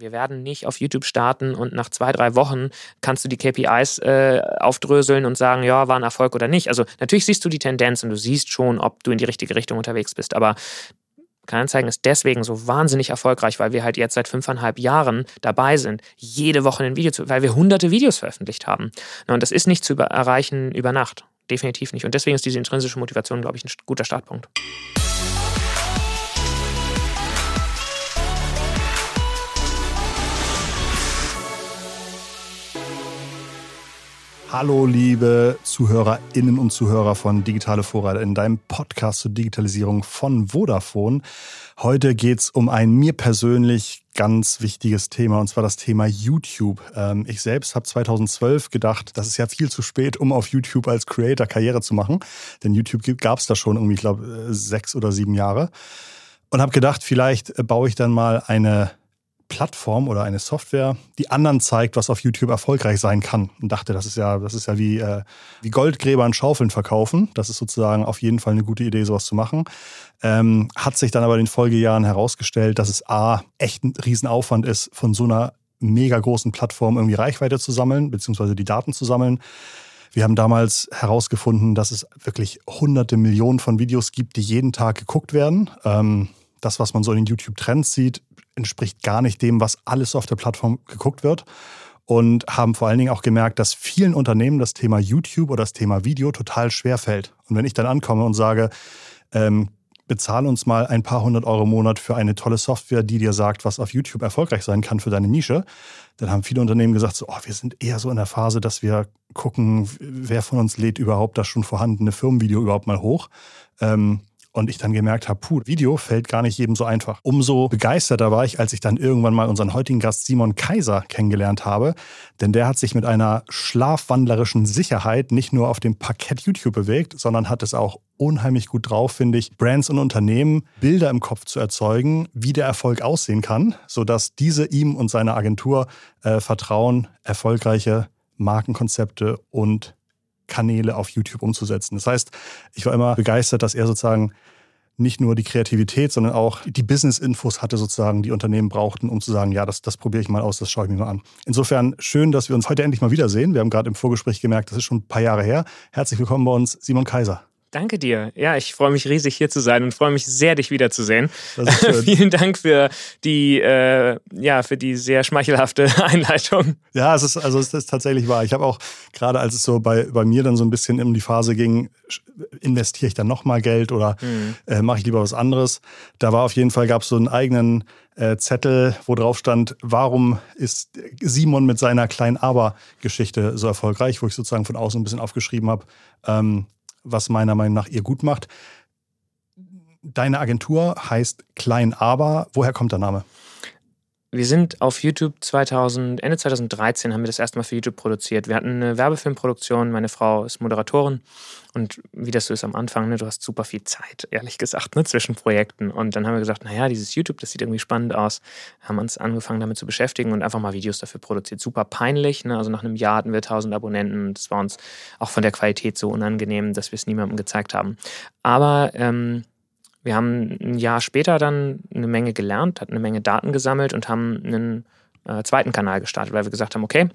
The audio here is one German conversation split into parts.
Wir werden nicht auf YouTube starten und nach zwei, drei Wochen kannst du die KPIs äh, aufdröseln und sagen, ja, war ein Erfolg oder nicht. Also natürlich siehst du die Tendenz und du siehst schon, ob du in die richtige Richtung unterwegs bist. Aber Kleinanzeigen ist deswegen so wahnsinnig erfolgreich, weil wir halt jetzt seit fünfeinhalb Jahren dabei sind, jede Woche ein Video zu, weil wir hunderte Videos veröffentlicht haben. Und das ist nicht zu erreichen über Nacht. Definitiv nicht. Und deswegen ist diese intrinsische Motivation, glaube ich, ein guter Startpunkt. Hallo, liebe Zuhörerinnen und Zuhörer von Digitale Vorreiter in deinem Podcast zur Digitalisierung von Vodafone. Heute geht's um ein mir persönlich ganz wichtiges Thema, und zwar das Thema YouTube. Ähm, ich selbst habe 2012 gedacht, das ist ja viel zu spät, um auf YouTube als Creator Karriere zu machen. Denn YouTube gab's da schon irgendwie, ich glaube, äh, sechs oder sieben Jahre. Und habe gedacht, vielleicht baue ich dann mal eine Plattform oder eine Software, die anderen zeigt, was auf YouTube erfolgreich sein kann. Und dachte, das ist ja, das ist ja wie, äh, wie Goldgräber an Schaufeln verkaufen. Das ist sozusagen auf jeden Fall eine gute Idee, sowas zu machen. Ähm, hat sich dann aber in den Folgejahren herausgestellt, dass es A, echt ein Riesenaufwand ist, von so einer mega großen Plattform irgendwie Reichweite zu sammeln, beziehungsweise die Daten zu sammeln. Wir haben damals herausgefunden, dass es wirklich hunderte Millionen von Videos gibt, die jeden Tag geguckt werden. Ähm, das, was man so in den YouTube-Trends sieht, entspricht gar nicht dem, was alles auf der Plattform geguckt wird. Und haben vor allen Dingen auch gemerkt, dass vielen Unternehmen das Thema YouTube oder das Thema Video total schwer fällt. Und wenn ich dann ankomme und sage, ähm, bezahl uns mal ein paar hundert Euro im Monat für eine tolle Software, die dir sagt, was auf YouTube erfolgreich sein kann für deine Nische, dann haben viele Unternehmen gesagt, so, oh, wir sind eher so in der Phase, dass wir gucken, wer von uns lädt überhaupt das schon vorhandene Firmenvideo überhaupt mal hoch. Ähm, und ich dann gemerkt habe, puh, Video fällt gar nicht jedem so einfach. Umso begeisterter war ich, als ich dann irgendwann mal unseren heutigen Gast Simon Kaiser kennengelernt habe. Denn der hat sich mit einer schlafwandlerischen Sicherheit nicht nur auf dem Parkett YouTube bewegt, sondern hat es auch unheimlich gut drauf, finde ich, Brands und Unternehmen Bilder im Kopf zu erzeugen, wie der Erfolg aussehen kann, sodass diese ihm und seiner Agentur äh, vertrauen, erfolgreiche Markenkonzepte und Kanäle auf YouTube umzusetzen. Das heißt, ich war immer begeistert, dass er sozusagen nicht nur die Kreativität, sondern auch die Business-Infos hatte sozusagen, die Unternehmen brauchten, um zu sagen, ja, das, das probiere ich mal aus, das schaue ich mir mal an. Insofern schön, dass wir uns heute endlich mal wiedersehen. Wir haben gerade im Vorgespräch gemerkt, das ist schon ein paar Jahre her. Herzlich willkommen bei uns, Simon Kaiser. Danke dir. Ja, ich freue mich riesig hier zu sein und freue mich sehr, dich wiederzusehen. Vielen Dank für die, äh, ja, für die sehr schmeichelhafte Einleitung. Ja, es ist, also es ist tatsächlich wahr. Ich habe auch gerade, als es so bei, bei mir dann so ein bisschen in die Phase ging, investiere ich dann nochmal Geld oder mhm. äh, mache ich lieber was anderes? Da war auf jeden Fall, gab es so einen eigenen äh, Zettel, wo drauf stand, warum ist Simon mit seiner kleinen Aber-Geschichte so erfolgreich, wo ich sozusagen von außen ein bisschen aufgeschrieben habe. Ähm, was meiner Meinung nach ihr gut macht. Deine Agentur heißt Klein Aber. Woher kommt der Name? Wir sind auf YouTube 2000, Ende 2013 haben wir das erste Mal für YouTube produziert. Wir hatten eine Werbefilmproduktion, meine Frau ist Moderatorin und wie das so ist am Anfang, ne, du hast super viel Zeit, ehrlich gesagt, ne, zwischen Projekten. Und dann haben wir gesagt, naja, dieses YouTube, das sieht irgendwie spannend aus. Haben uns angefangen damit zu beschäftigen und einfach mal Videos dafür produziert. Super peinlich, ne? also nach einem Jahr hatten wir 1000 Abonnenten. Das war uns auch von der Qualität so unangenehm, dass wir es niemandem gezeigt haben. Aber ähm, wir haben ein Jahr später dann eine Menge gelernt, hatten eine Menge Daten gesammelt und haben einen äh, zweiten Kanal gestartet, weil wir gesagt haben, okay,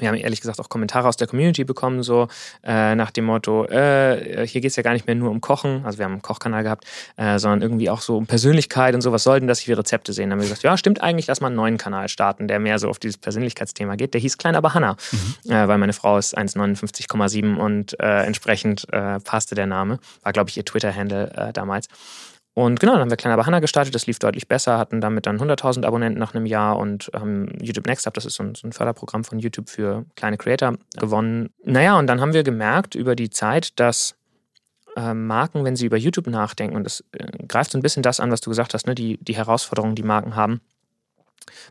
wir haben ehrlich gesagt auch Kommentare aus der Community bekommen, so äh, nach dem Motto, äh, hier geht es ja gar nicht mehr nur um Kochen, also wir haben einen Kochkanal gehabt, äh, sondern irgendwie auch so um Persönlichkeit und so, was sollten das, ich will Rezepte sehen. Dann haben wir gesagt, ja, stimmt eigentlich, lass mal einen neuen Kanal starten, der mehr so auf dieses Persönlichkeitsthema geht. Der hieß Klein aber Hanna, mhm. äh, weil meine Frau ist 1,59,7 und äh, entsprechend äh, passte der Name. War, glaube ich, ihr Twitter-Handle damals. Und genau, dann haben wir Kleiner Bahana gestartet, das lief deutlich besser, hatten damit dann 100.000 Abonnenten nach einem Jahr und haben ähm, YouTube Next Up, das ist so ein, so ein, Förderprogramm von YouTube für kleine Creator, gewonnen. Naja, und dann haben wir gemerkt über die Zeit, dass äh, Marken, wenn sie über YouTube nachdenken, und das äh, greift so ein bisschen das an, was du gesagt hast, ne, die, die Herausforderungen, die Marken haben.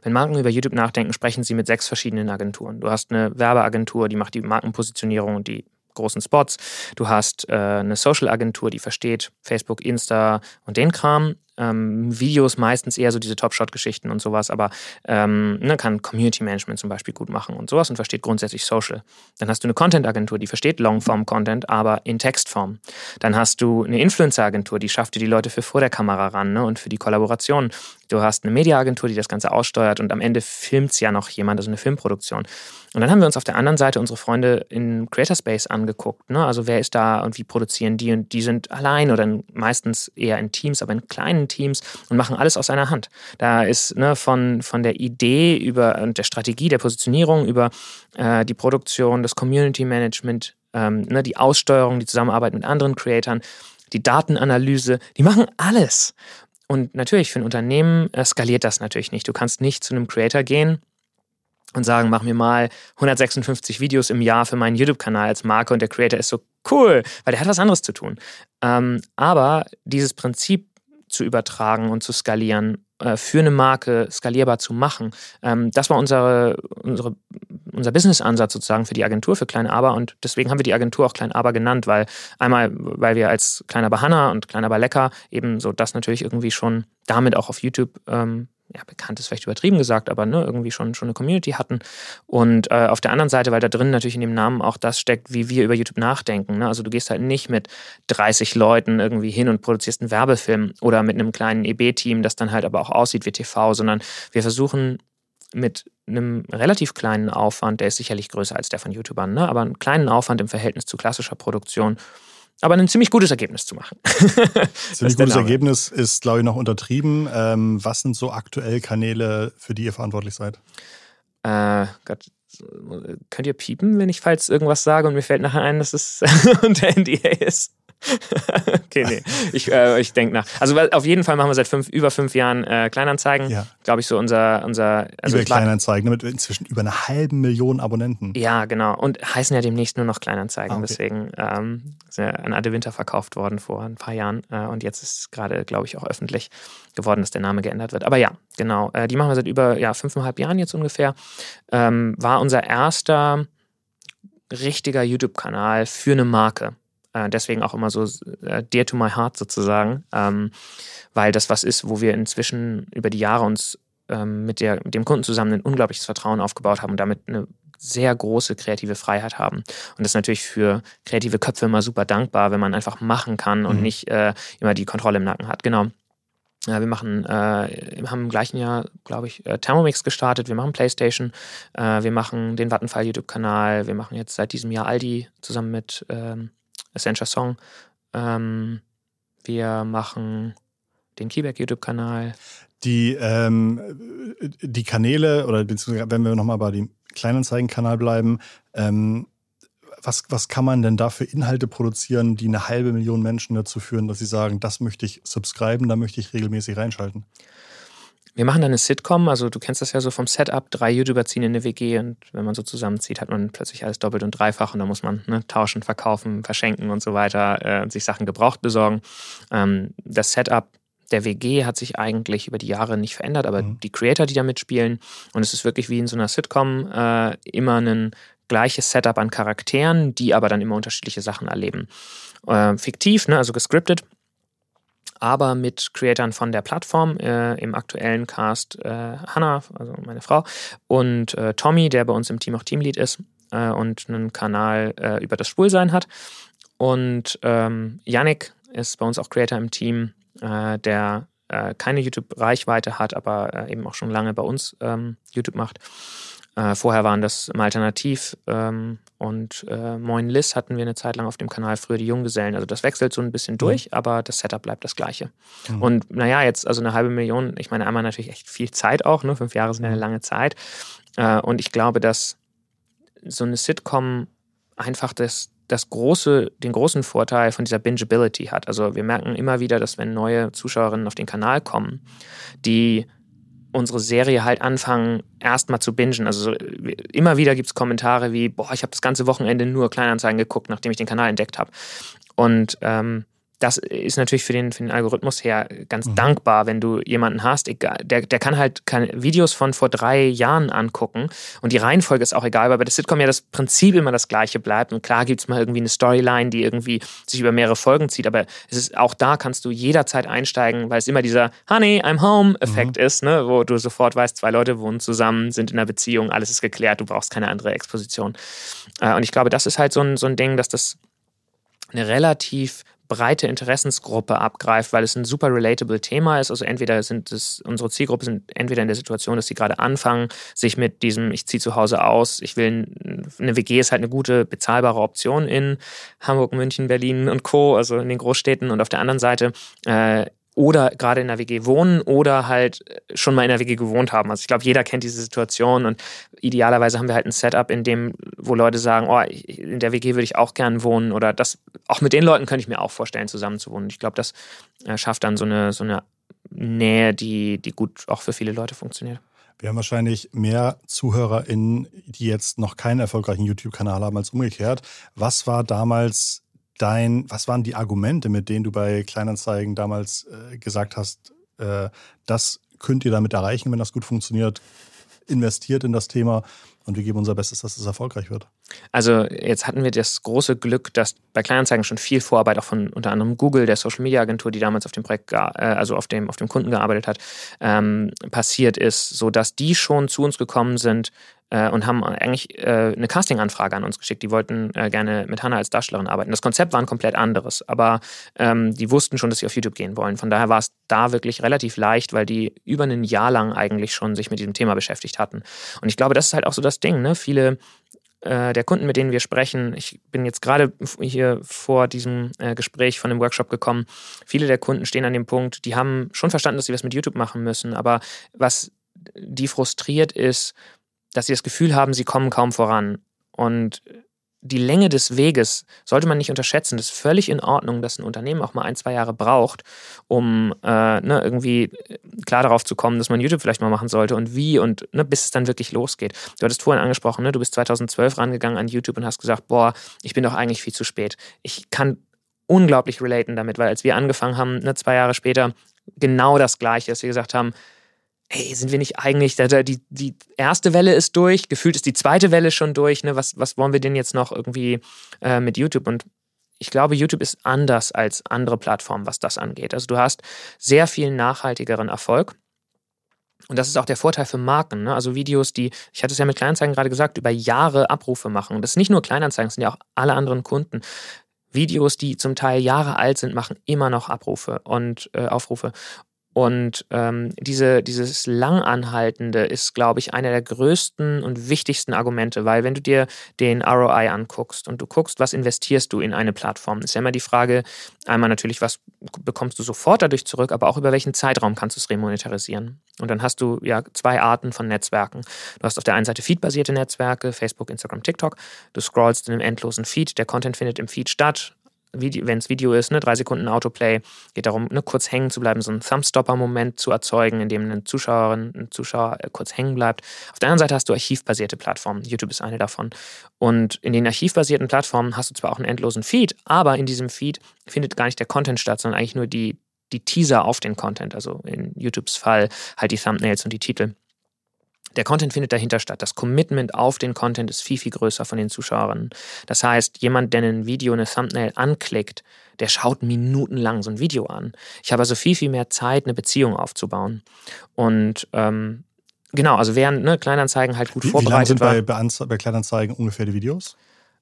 Wenn Marken über YouTube nachdenken, sprechen sie mit sechs verschiedenen Agenturen. Du hast eine Werbeagentur, die macht die Markenpositionierung und die großen Spots. Du hast äh, eine Social-Agentur, die versteht Facebook, Insta und den Kram. Ähm, Videos meistens eher so diese Top-Shot-Geschichten und sowas, aber ähm, ne, kann Community-Management zum Beispiel gut machen und sowas und versteht grundsätzlich Social. Dann hast du eine Content-Agentur, die versteht Longform-Content, aber in Textform. Dann hast du eine Influencer-Agentur, die schafft dir die Leute für vor der Kamera ran ne, und für die Kollaboration du hast eine Mediaagentur, die das Ganze aussteuert und am Ende filmt es ja noch jemand, also eine Filmproduktion. Und dann haben wir uns auf der anderen Seite unsere Freunde in Creator Space angeguckt. Ne? Also wer ist da und wie produzieren die? Und die sind allein oder meistens eher in Teams, aber in kleinen Teams und machen alles aus einer Hand. Da ist ne, von, von der Idee über und der Strategie, der Positionierung über äh, die Produktion, das Community Management, ähm, ne, die Aussteuerung, die Zusammenarbeit mit anderen Creatoren, die Datenanalyse, die machen alles. Und natürlich für ein Unternehmen äh, skaliert das natürlich nicht. Du kannst nicht zu einem Creator gehen und sagen, mach mir mal 156 Videos im Jahr für meinen YouTube-Kanal als Marke und der Creator ist so cool, weil der hat was anderes zu tun. Ähm, aber dieses Prinzip zu übertragen und zu skalieren, für eine Marke skalierbar zu machen, ähm, das war unsere, unsere, unser Business-Ansatz sozusagen für die Agentur für Klein Aber. Und deswegen haben wir die Agentur auch Klein Aber genannt, weil einmal, weil wir als Klein Aber Hanna und Klein Aber Lecker eben so das natürlich irgendwie schon damit auch auf YouTube ähm, ja, bekannt ist vielleicht übertrieben gesagt, aber ne, irgendwie schon, schon eine Community hatten. Und äh, auf der anderen Seite, weil da drin natürlich in dem Namen auch das steckt, wie wir über YouTube nachdenken. Ne? Also du gehst halt nicht mit 30 Leuten irgendwie hin und produzierst einen Werbefilm oder mit einem kleinen EB-Team, das dann halt aber auch aussieht wie TV, sondern wir versuchen mit einem relativ kleinen Aufwand, der ist sicherlich größer als der von YouTubern, ne? aber einen kleinen Aufwand im Verhältnis zu klassischer Produktion, aber ein ziemlich gutes Ergebnis zu machen. ziemlich gutes Ergebnis ist, glaube ich, noch untertrieben. Ähm, was sind so aktuell Kanäle, für die ihr verantwortlich seid? Äh, Gott, könnt ihr piepen, wenn ich falls irgendwas sage und mir fällt nachher ein, dass es unter NDA ist? Okay, nee. Ich, äh, ich denke nach. Also auf jeden Fall machen wir seit fünf, über fünf Jahren äh, Kleinanzeigen. Ja. Glaube ich, so unser. unser also über Kleinanzeigen, mit inzwischen über einer halben Million Abonnenten. Ja, genau. Und heißen ja demnächst nur noch Kleinanzeigen. Ah, okay. Deswegen ähm, ist ja an Ade Winter verkauft worden vor ein paar Jahren. Äh, und jetzt ist gerade, glaube ich, auch öffentlich geworden, dass der Name geändert wird. Aber ja, genau. Äh, die machen wir seit über ja, fünfeinhalb Jahren jetzt ungefähr. Ähm, war unser erster richtiger YouTube-Kanal für eine Marke. Äh, deswegen auch immer so äh, dear to my heart sozusagen, ähm, weil das was ist, wo wir inzwischen über die Jahre uns ähm, mit, der, mit dem Kunden zusammen ein unglaubliches Vertrauen aufgebaut haben und damit eine sehr große kreative Freiheit haben. Und das ist natürlich für kreative Köpfe immer super dankbar, wenn man einfach machen kann und mhm. nicht äh, immer die Kontrolle im Nacken hat. Genau. Ja, wir machen, äh, haben im gleichen Jahr, glaube ich, äh, Thermomix gestartet, wir machen Playstation, äh, wir machen den Vattenfall YouTube-Kanal, wir machen jetzt seit diesem Jahr Aldi zusammen mit ähm, Essentia Song. Ähm, wir machen den Keyback YouTube-Kanal. Die, ähm, die Kanäle, oder wenn wir nochmal bei dem Kleinanzeigen-Kanal bleiben, ähm, was, was kann man denn da für Inhalte produzieren, die eine halbe Million Menschen dazu führen, dass sie sagen, das möchte ich subscriben, da möchte ich regelmäßig reinschalten? Wir machen dann eine Sitcom, also du kennst das ja so vom Setup, drei YouTuber ziehen in eine WG und wenn man so zusammenzieht, hat man plötzlich alles doppelt und dreifach und da muss man ne, tauschen, verkaufen, verschenken und so weiter äh, und sich Sachen gebraucht besorgen. Ähm, das Setup der WG hat sich eigentlich über die Jahre nicht verändert, aber mhm. die Creator, die da mitspielen und es ist wirklich wie in so einer Sitcom äh, immer ein gleiches Setup an Charakteren, die aber dann immer unterschiedliche Sachen erleben. Äh, fiktiv, ne, also gescriptet aber mit Creatoren von der Plattform, äh, im aktuellen Cast äh, Hannah, also meine Frau, und äh, Tommy, der bei uns im Team auch Teamlead ist äh, und einen Kanal äh, über das Schwulsein hat. Und ähm, Yannick ist bei uns auch Creator im Team, äh, der keine YouTube-Reichweite hat, aber eben auch schon lange bei uns ähm, YouTube macht. Äh, vorher waren das im Alternativ ähm, und äh, Moin Liz hatten wir eine Zeit lang auf dem Kanal, früher die Junggesellen. Also das wechselt so ein bisschen mhm. durch, mhm. aber das Setup bleibt das gleiche. Mhm. Und naja, jetzt also eine halbe Million, ich meine, einmal natürlich echt viel Zeit auch, ne? fünf Jahre sind eine mhm. lange Zeit. Äh, und ich glaube, dass so eine Sitcom einfach das, das große, den großen Vorteil von dieser Bingeability hat. Also wir merken immer wieder, dass wenn neue Zuschauerinnen auf den Kanal kommen, die unsere Serie halt anfangen, erstmal zu bingen. Also so, immer wieder gibt es Kommentare wie, boah, ich habe das ganze Wochenende nur Kleinanzeigen geguckt, nachdem ich den Kanal entdeckt habe. Und ähm, das ist natürlich für den, für den Algorithmus her ganz mhm. dankbar, wenn du jemanden hast, egal, der, der kann halt kann Videos von vor drei Jahren angucken und die Reihenfolge ist auch egal, weil bei der Sitcom ja das Prinzip immer das gleiche bleibt und klar gibt es mal irgendwie eine Storyline, die irgendwie sich über mehrere Folgen zieht, aber es ist auch da kannst du jederzeit einsteigen, weil es immer dieser Honey, I'm home Effekt mhm. ist, ne, wo du sofort weißt, zwei Leute wohnen zusammen, sind in einer Beziehung, alles ist geklärt, du brauchst keine andere Exposition. Äh, und ich glaube, das ist halt so ein, so ein Ding, dass das eine relativ breite Interessensgruppe abgreift, weil es ein super relatable Thema ist. Also entweder sind es, unsere Zielgruppe sind entweder in der Situation, dass sie gerade anfangen, sich mit diesem, ich ziehe zu Hause aus, ich will, eine WG ist halt eine gute, bezahlbare Option in Hamburg, München, Berlin und Co., also in den Großstädten. Und auf der anderen Seite äh, oder gerade in der WG wohnen oder halt schon mal in der WG gewohnt haben. Also ich glaube, jeder kennt diese Situation und idealerweise haben wir halt ein Setup, in dem, wo Leute sagen, oh, in der WG würde ich auch gern wohnen oder das, auch mit den Leuten könnte ich mir auch vorstellen, zusammen zu wohnen. Ich glaube, das äh, schafft dann so eine, so eine Nähe, die, die gut auch für viele Leute funktioniert. Wir haben wahrscheinlich mehr ZuhörerInnen, die jetzt noch keinen erfolgreichen YouTube-Kanal haben, als umgekehrt. Was war damals dein, was waren die Argumente, mit denen du bei Kleinanzeigen damals äh, gesagt hast, äh, das könnt ihr damit erreichen, wenn das gut funktioniert? Investiert in das Thema und wir geben unser Bestes, dass es erfolgreich wird. Also jetzt hatten wir das große Glück, dass bei Kleinanzeigen schon viel Vorarbeit auch von unter anderem Google, der Social Media Agentur, die damals auf dem Projekt, äh, also auf dem, auf dem Kunden gearbeitet hat, ähm, passiert ist, sodass die schon zu uns gekommen sind äh, und haben eigentlich äh, eine Casting-Anfrage an uns geschickt. Die wollten äh, gerne mit Hannah als Darstellerin arbeiten. Das Konzept war ein komplett anderes, aber ähm, die wussten schon, dass sie auf YouTube gehen wollen. Von daher war es da wirklich relativ leicht, weil die über ein Jahr lang eigentlich schon sich mit diesem Thema beschäftigt hatten. Und ich glaube, das ist halt auch so das Ding. Ne? Viele äh, der Kunden, mit denen wir sprechen, ich bin jetzt gerade hier vor diesem äh, Gespräch von dem Workshop gekommen, viele der Kunden stehen an dem Punkt, die haben schon verstanden, dass sie was mit YouTube machen müssen, aber was die frustriert ist, dass sie das Gefühl haben, sie kommen kaum voran. Und die Länge des Weges sollte man nicht unterschätzen. Das ist völlig in Ordnung, dass ein Unternehmen auch mal ein, zwei Jahre braucht, um äh, ne, irgendwie klar darauf zu kommen, dass man YouTube vielleicht mal machen sollte und wie und ne, bis es dann wirklich losgeht. Du hattest vorhin angesprochen, ne, du bist 2012 rangegangen an YouTube und hast gesagt, boah, ich bin doch eigentlich viel zu spät. Ich kann unglaublich relaten damit, weil als wir angefangen haben, ne, zwei Jahre später, genau das Gleiche, dass wir gesagt haben, hey, sind wir nicht eigentlich, die, die erste Welle ist durch, gefühlt ist die zweite Welle schon durch, ne? was, was wollen wir denn jetzt noch irgendwie äh, mit YouTube? Und ich glaube, YouTube ist anders als andere Plattformen, was das angeht. Also du hast sehr viel nachhaltigeren Erfolg. Und das ist auch der Vorteil für Marken. Ne? Also Videos, die, ich hatte es ja mit Kleinanzeigen gerade gesagt, über Jahre Abrufe machen. Das ist nicht nur Kleinanzeigen, das sind ja auch alle anderen Kunden. Videos, die zum Teil Jahre alt sind, machen immer noch Abrufe und äh, Aufrufe. Und ähm, diese, dieses Langanhaltende ist, glaube ich, einer der größten und wichtigsten Argumente, weil wenn du dir den ROI anguckst und du guckst, was investierst du in eine Plattform, ist ja immer die Frage, einmal natürlich, was bekommst du sofort dadurch zurück, aber auch über welchen Zeitraum kannst du es remonetarisieren. Und dann hast du ja zwei Arten von Netzwerken. Du hast auf der einen Seite feedbasierte Netzwerke, Facebook, Instagram, TikTok. Du scrollst in einem endlosen Feed, der Content findet im Feed statt wenn es Video ist, ne, drei Sekunden Autoplay, geht darum, ne, kurz hängen zu bleiben, so einen Thumbstopper-Moment zu erzeugen, in dem eine Zuschauerin, ein Zuschauer äh, kurz hängen bleibt. Auf der anderen Seite hast du archivbasierte Plattformen. YouTube ist eine davon. Und in den archivbasierten Plattformen hast du zwar auch einen endlosen Feed, aber in diesem Feed findet gar nicht der Content statt, sondern eigentlich nur die, die Teaser auf den Content. Also in YouTubes Fall halt die Thumbnails und die Titel. Der Content findet dahinter statt. Das Commitment auf den Content ist viel, viel größer von den Zuschauerinnen. Das heißt, jemand, der ein Video, eine Thumbnail anklickt, der schaut minutenlang so ein Video an. Ich habe also viel, viel mehr Zeit, eine Beziehung aufzubauen. Und ähm, genau, also während ne, Kleinanzeigen halt gut wie, vorbereitet wie lang sind bei, bei Kleinanzeigen ungefähr die Videos?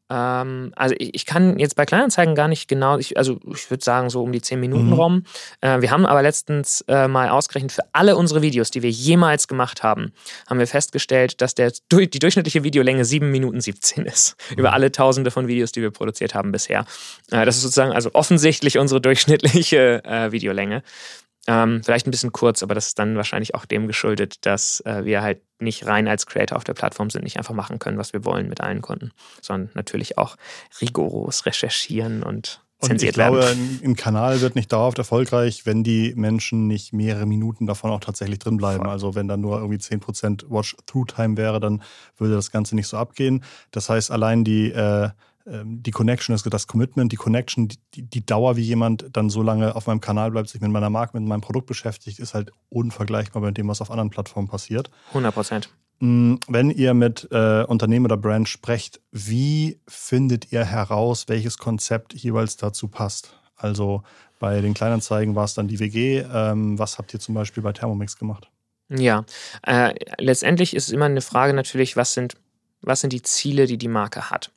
Ähm, also ich, ich, kann jetzt bei Kleinanzeigen gar nicht genau, ich, also ich würde sagen so um die 10 Minuten mhm. rum. Äh, wir haben aber letztens äh, mal ausgerechnet, für alle unsere Videos, die wir jemals gemacht haben, haben wir festgestellt, dass der, die durchschnittliche Videolänge 7 Minuten 17 ist. Mhm. Über alle tausende von Videos, die wir produziert haben bisher. Äh, das ist sozusagen also offensichtlich unsere durchschnittliche äh, Videolänge. Ähm, vielleicht ein bisschen kurz, aber das ist dann wahrscheinlich auch dem geschuldet, dass äh, wir halt nicht rein als Creator auf der Plattform sind, nicht einfach machen können, was wir wollen mit allen Kunden, sondern natürlich auch rigoros recherchieren und und ich glaube, werden. ein Kanal wird nicht dauerhaft erfolgreich, wenn die Menschen nicht mehrere Minuten davon auch tatsächlich drin bleiben. Voll. Also wenn da nur irgendwie 10% Watch-Through-Time wäre, dann würde das Ganze nicht so abgehen. Das heißt, allein die äh, die Connection ist das Commitment, die Connection, die, die, Dauer, wie jemand dann so lange auf meinem Kanal bleibt, sich mit meiner Marke, mit meinem Produkt beschäftigt, ist halt unvergleichbar mit dem, was auf anderen Plattformen passiert. 100 Prozent. Mm, wenn ihr mit äh, Unternehmen oder Brand sprecht, wie findet ihr heraus, welches Konzept jeweils dazu passt? Also bei den Kleinanzeigen war es dann die WG. Ähm, was habt ihr zum Beispiel bei Thermomix gemacht? Ja, äh, letztendlich ist es immer eine Frage natürlich, was sind, was sind die Ziele, die die Marke hat?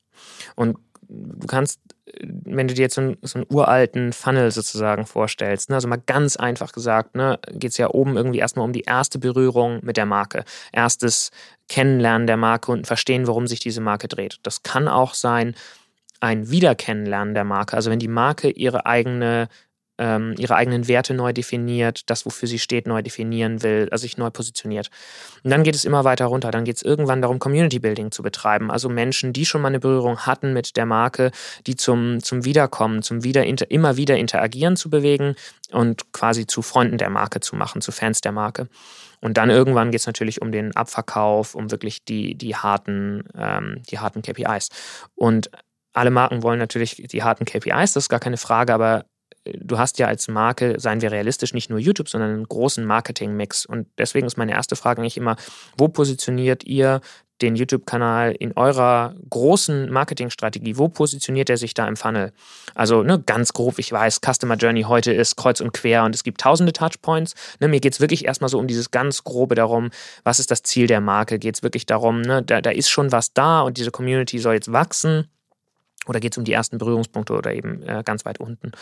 Und du kannst, wenn du dir jetzt so einen, so einen uralten Funnel sozusagen vorstellst, ne, also mal ganz einfach gesagt, ne, geht es ja oben irgendwie erstmal um die erste Berührung mit der Marke. Erstes Kennenlernen der Marke und verstehen, worum sich diese Marke dreht. Das kann auch sein, ein Wiederkennenlernen der Marke. Also wenn die Marke ihre eigene ähm, ihre eigenen Werte neu definiert, das, wofür sie steht, neu definieren will, also sich neu positioniert. Und dann geht es immer weiter runter. Dann geht es irgendwann darum, Community Building zu betreiben. Also Menschen, die schon mal eine Berührung hatten mit der Marke, die zum, zum Wiederkommen, zum wieder, immer wieder interagieren zu bewegen und quasi zu Freunden der Marke zu machen, zu Fans der Marke. Und dann irgendwann geht es natürlich um den Abverkauf, um wirklich die, die, harten, ähm, die harten KPIs. Und alle Marken wollen natürlich die harten KPIs, das ist gar keine Frage, aber du hast ja als Marke, seien wir realistisch, nicht nur YouTube, sondern einen großen Marketing-Mix. Und deswegen ist meine erste Frage eigentlich immer, wo positioniert ihr den YouTube-Kanal in eurer großen Marketingstrategie? Wo positioniert er sich da im Funnel? Also ne, ganz grob, ich weiß, Customer Journey heute ist kreuz und quer und es gibt tausende Touchpoints. Ne, mir geht es wirklich erstmal so um dieses ganz grobe darum, was ist das Ziel der Marke? Geht es wirklich darum, ne, da, da ist schon was da und diese Community soll jetzt wachsen? Oder geht es um die ersten Berührungspunkte oder eben äh, ganz weit unten?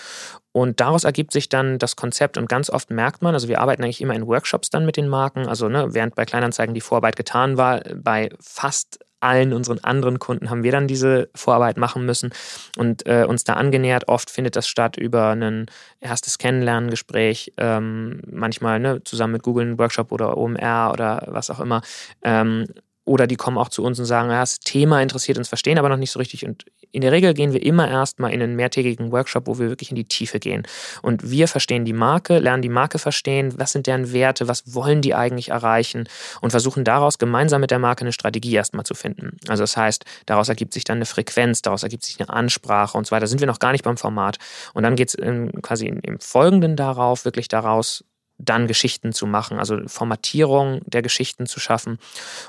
Und daraus ergibt sich dann das Konzept und ganz oft merkt man, also wir arbeiten eigentlich immer in Workshops dann mit den Marken, also ne, während bei Kleinanzeigen die Vorarbeit getan war, bei fast allen unseren anderen Kunden haben wir dann diese Vorarbeit machen müssen und äh, uns da angenähert. Oft findet das statt über ein erstes Kennenlerngespräch, ähm, manchmal ne, zusammen mit Google einen Workshop oder OMR oder was auch immer. Ähm, oder die kommen auch zu uns und sagen, ja, das Thema interessiert uns, verstehen aber noch nicht so richtig. Und in der Regel gehen wir immer erstmal in einen mehrtägigen Workshop, wo wir wirklich in die Tiefe gehen. Und wir verstehen die Marke, lernen die Marke verstehen, was sind deren Werte, was wollen die eigentlich erreichen und versuchen daraus gemeinsam mit der Marke eine Strategie erstmal zu finden. Also das heißt, daraus ergibt sich dann eine Frequenz, daraus ergibt sich eine Ansprache und so weiter. Da sind wir noch gar nicht beim Format. Und dann geht es quasi im Folgenden darauf, wirklich daraus dann Geschichten zu machen, also Formatierung der Geschichten zu schaffen.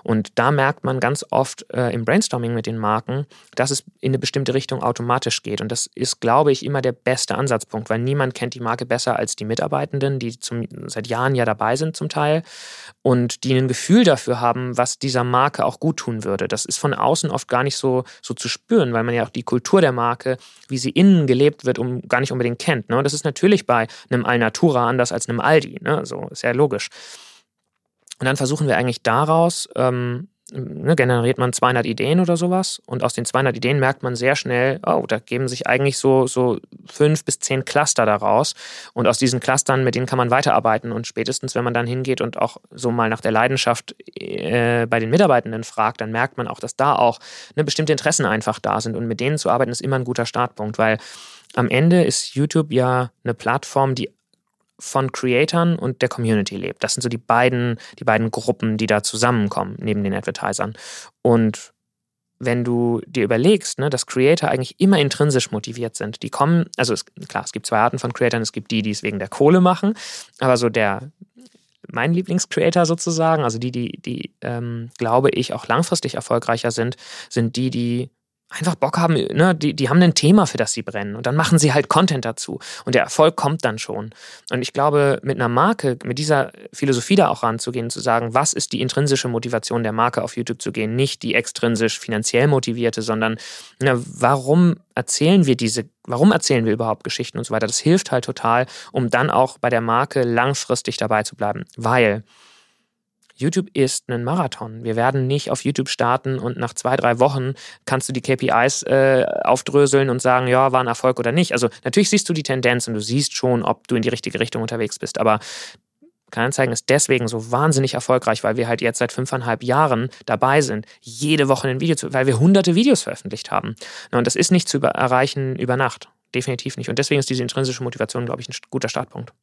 Und da merkt man ganz oft äh, im Brainstorming mit den Marken, dass es in eine bestimmte Richtung automatisch geht. Und das ist, glaube ich, immer der beste Ansatzpunkt, weil niemand kennt die Marke besser als die Mitarbeitenden, die zum, seit Jahren ja dabei sind zum Teil und die ein Gefühl dafür haben, was dieser Marke auch gut tun würde. Das ist von außen oft gar nicht so, so zu spüren, weil man ja auch die Kultur der Marke, wie sie innen gelebt wird, um, gar nicht unbedingt kennt. Ne? Das ist natürlich bei einem Alnatura anders als einem Aldi. Ne? So ist ja logisch. Und dann versuchen wir eigentlich daraus ähm, ne, generiert man 200 Ideen oder sowas und aus den 200 Ideen merkt man sehr schnell, oh, da geben sich eigentlich so, so fünf bis zehn Cluster daraus und aus diesen Clustern, mit denen kann man weiterarbeiten und spätestens, wenn man dann hingeht und auch so mal nach der Leidenschaft äh, bei den Mitarbeitenden fragt, dann merkt man auch, dass da auch ne, bestimmte Interessen einfach da sind und mit denen zu arbeiten ist immer ein guter Startpunkt, weil am Ende ist YouTube ja eine Plattform, die von Creatern und der Community lebt. Das sind so die beiden, die beiden Gruppen, die da zusammenkommen, neben den Advertisern. Und wenn du dir überlegst, ne, dass Creator eigentlich immer intrinsisch motiviert sind, die kommen, also es, klar, es gibt zwei Arten von Creatoren, es gibt die, die es wegen der Kohle machen, aber so der, mein Lieblingscreator sozusagen, also die, die, die, ähm, glaube ich, auch langfristig erfolgreicher sind, sind die, die einfach Bock haben, ne, die, die haben ein Thema, für das sie brennen. Und dann machen sie halt Content dazu. Und der Erfolg kommt dann schon. Und ich glaube, mit einer Marke, mit dieser Philosophie da auch ranzugehen, zu sagen, was ist die intrinsische Motivation der Marke auf YouTube zu gehen, nicht die extrinsisch finanziell motivierte, sondern ne, warum erzählen wir diese, warum erzählen wir überhaupt Geschichten und so weiter, das hilft halt total, um dann auch bei der Marke langfristig dabei zu bleiben, weil YouTube ist ein Marathon. Wir werden nicht auf YouTube starten und nach zwei, drei Wochen kannst du die KPIs äh, aufdröseln und sagen, ja, war ein Erfolg oder nicht. Also natürlich siehst du die Tendenz und du siehst schon, ob du in die richtige Richtung unterwegs bist. Aber Kleinanzeigen ist deswegen so wahnsinnig erfolgreich, weil wir halt jetzt seit fünfeinhalb Jahren dabei sind, jede Woche ein Video zu, weil wir hunderte Videos veröffentlicht haben. Und das ist nicht zu über erreichen über Nacht. Definitiv nicht. Und deswegen ist diese intrinsische Motivation, glaube ich, ein guter Startpunkt.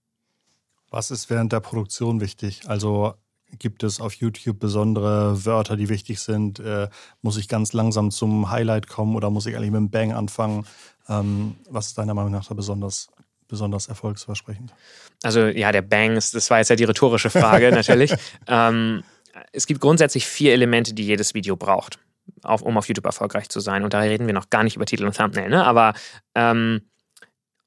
Was ist während der Produktion wichtig? Also Gibt es auf YouTube besondere Wörter, die wichtig sind? Äh, muss ich ganz langsam zum Highlight kommen oder muss ich eigentlich mit einem Bang anfangen? Ähm, was ist deiner Meinung nach da besonders, besonders erfolgsversprechend? Also ja, der Bang, ist, das war jetzt ja die rhetorische Frage natürlich. ähm, es gibt grundsätzlich vier Elemente, die jedes Video braucht, auf, um auf YouTube erfolgreich zu sein. Und da reden wir noch gar nicht über Titel und Thumbnail, ne? aber ähm,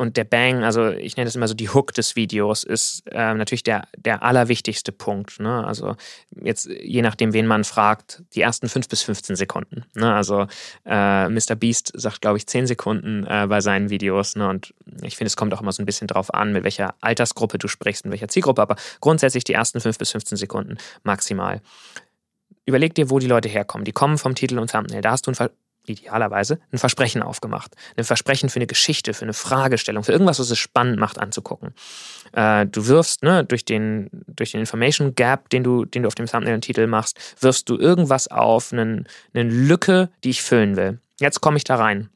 und der Bang, also ich nenne das immer so die Hook des Videos, ist äh, natürlich der, der allerwichtigste Punkt. Ne? Also jetzt, je nachdem, wen man fragt, die ersten 5 bis 15 Sekunden. Ne? Also äh, Mr. Beast sagt, glaube ich, 10 Sekunden äh, bei seinen Videos. Ne? Und ich finde, es kommt auch immer so ein bisschen drauf an, mit welcher Altersgruppe du sprichst, mit welcher Zielgruppe, aber grundsätzlich die ersten 5 bis 15 Sekunden maximal. Überleg dir, wo die Leute herkommen. Die kommen vom Titel und Thumbnail. Da hast du ein idealerweise ein Versprechen aufgemacht. Ein Versprechen für eine Geschichte, für eine Fragestellung, für irgendwas, was es spannend macht anzugucken. Äh, du wirfst ne, durch, den, durch den Information Gap, den du, den du auf dem Thumbnail und Titel machst, wirfst du irgendwas auf, eine Lücke, die ich füllen will. Jetzt komme ich da rein.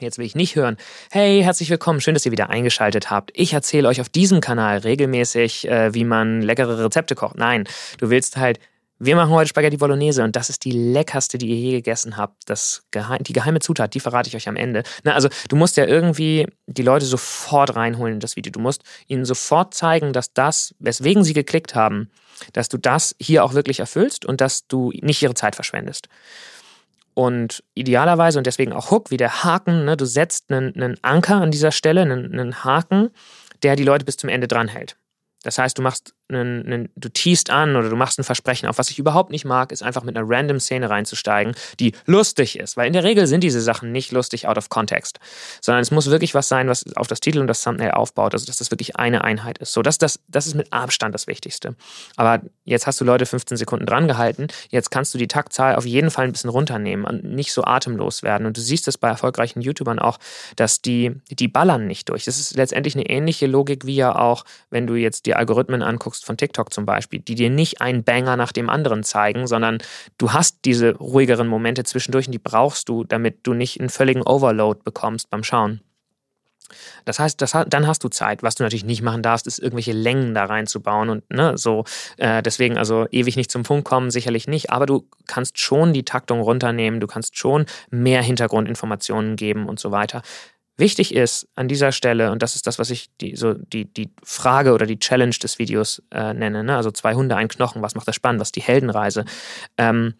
Jetzt will ich nicht hören, hey, herzlich willkommen, schön, dass ihr wieder eingeschaltet habt. Ich erzähle euch auf diesem Kanal regelmäßig, äh, wie man leckere Rezepte kocht. Nein, du willst halt wir machen heute Spaghetti Bolognese und das ist die leckerste, die ihr je gegessen habt. Das geheim, die geheime Zutat, die verrate ich euch am Ende. Na, also du musst ja irgendwie die Leute sofort reinholen in das Video. Du musst ihnen sofort zeigen, dass das, weswegen sie geklickt haben, dass du das hier auch wirklich erfüllst und dass du nicht ihre Zeit verschwendest. Und idealerweise und deswegen auch Hook, wie der Haken, ne, du setzt einen, einen Anker an dieser Stelle, einen, einen Haken, der die Leute bis zum Ende dranhält. Das heißt, du machst einen, einen, du teast an oder du machst ein Versprechen auf. Was ich überhaupt nicht mag, ist einfach mit einer random Szene reinzusteigen, die lustig ist. Weil in der Regel sind diese Sachen nicht lustig out of context. Sondern es muss wirklich was sein, was auf das Titel und das Thumbnail aufbaut. Also, dass das wirklich eine Einheit ist. So, das, das, das ist mit Abstand das Wichtigste. Aber jetzt hast du Leute 15 Sekunden dran gehalten. Jetzt kannst du die Taktzahl auf jeden Fall ein bisschen runternehmen und nicht so atemlos werden. Und du siehst es bei erfolgreichen YouTubern auch, dass die, die ballern nicht durch. Das ist letztendlich eine ähnliche Logik wie ja auch, wenn du jetzt die Algorithmen anguckst von TikTok zum Beispiel, die dir nicht einen Banger nach dem anderen zeigen, sondern du hast diese ruhigeren Momente zwischendurch und die brauchst du, damit du nicht einen völligen Overload bekommst beim Schauen. Das heißt, das, dann hast du Zeit. Was du natürlich nicht machen darfst, ist irgendwelche Längen da reinzubauen und ne, so. Äh, deswegen also ewig nicht zum Punkt kommen, sicherlich nicht. Aber du kannst schon die Taktung runternehmen. Du kannst schon mehr Hintergrundinformationen geben und so weiter. Wichtig ist an dieser Stelle, und das ist das, was ich die, so die, die Frage oder die Challenge des Videos äh, nenne, ne? also zwei Hunde, ein Knochen, was macht das spannend, was ist die Heldenreise, ähm,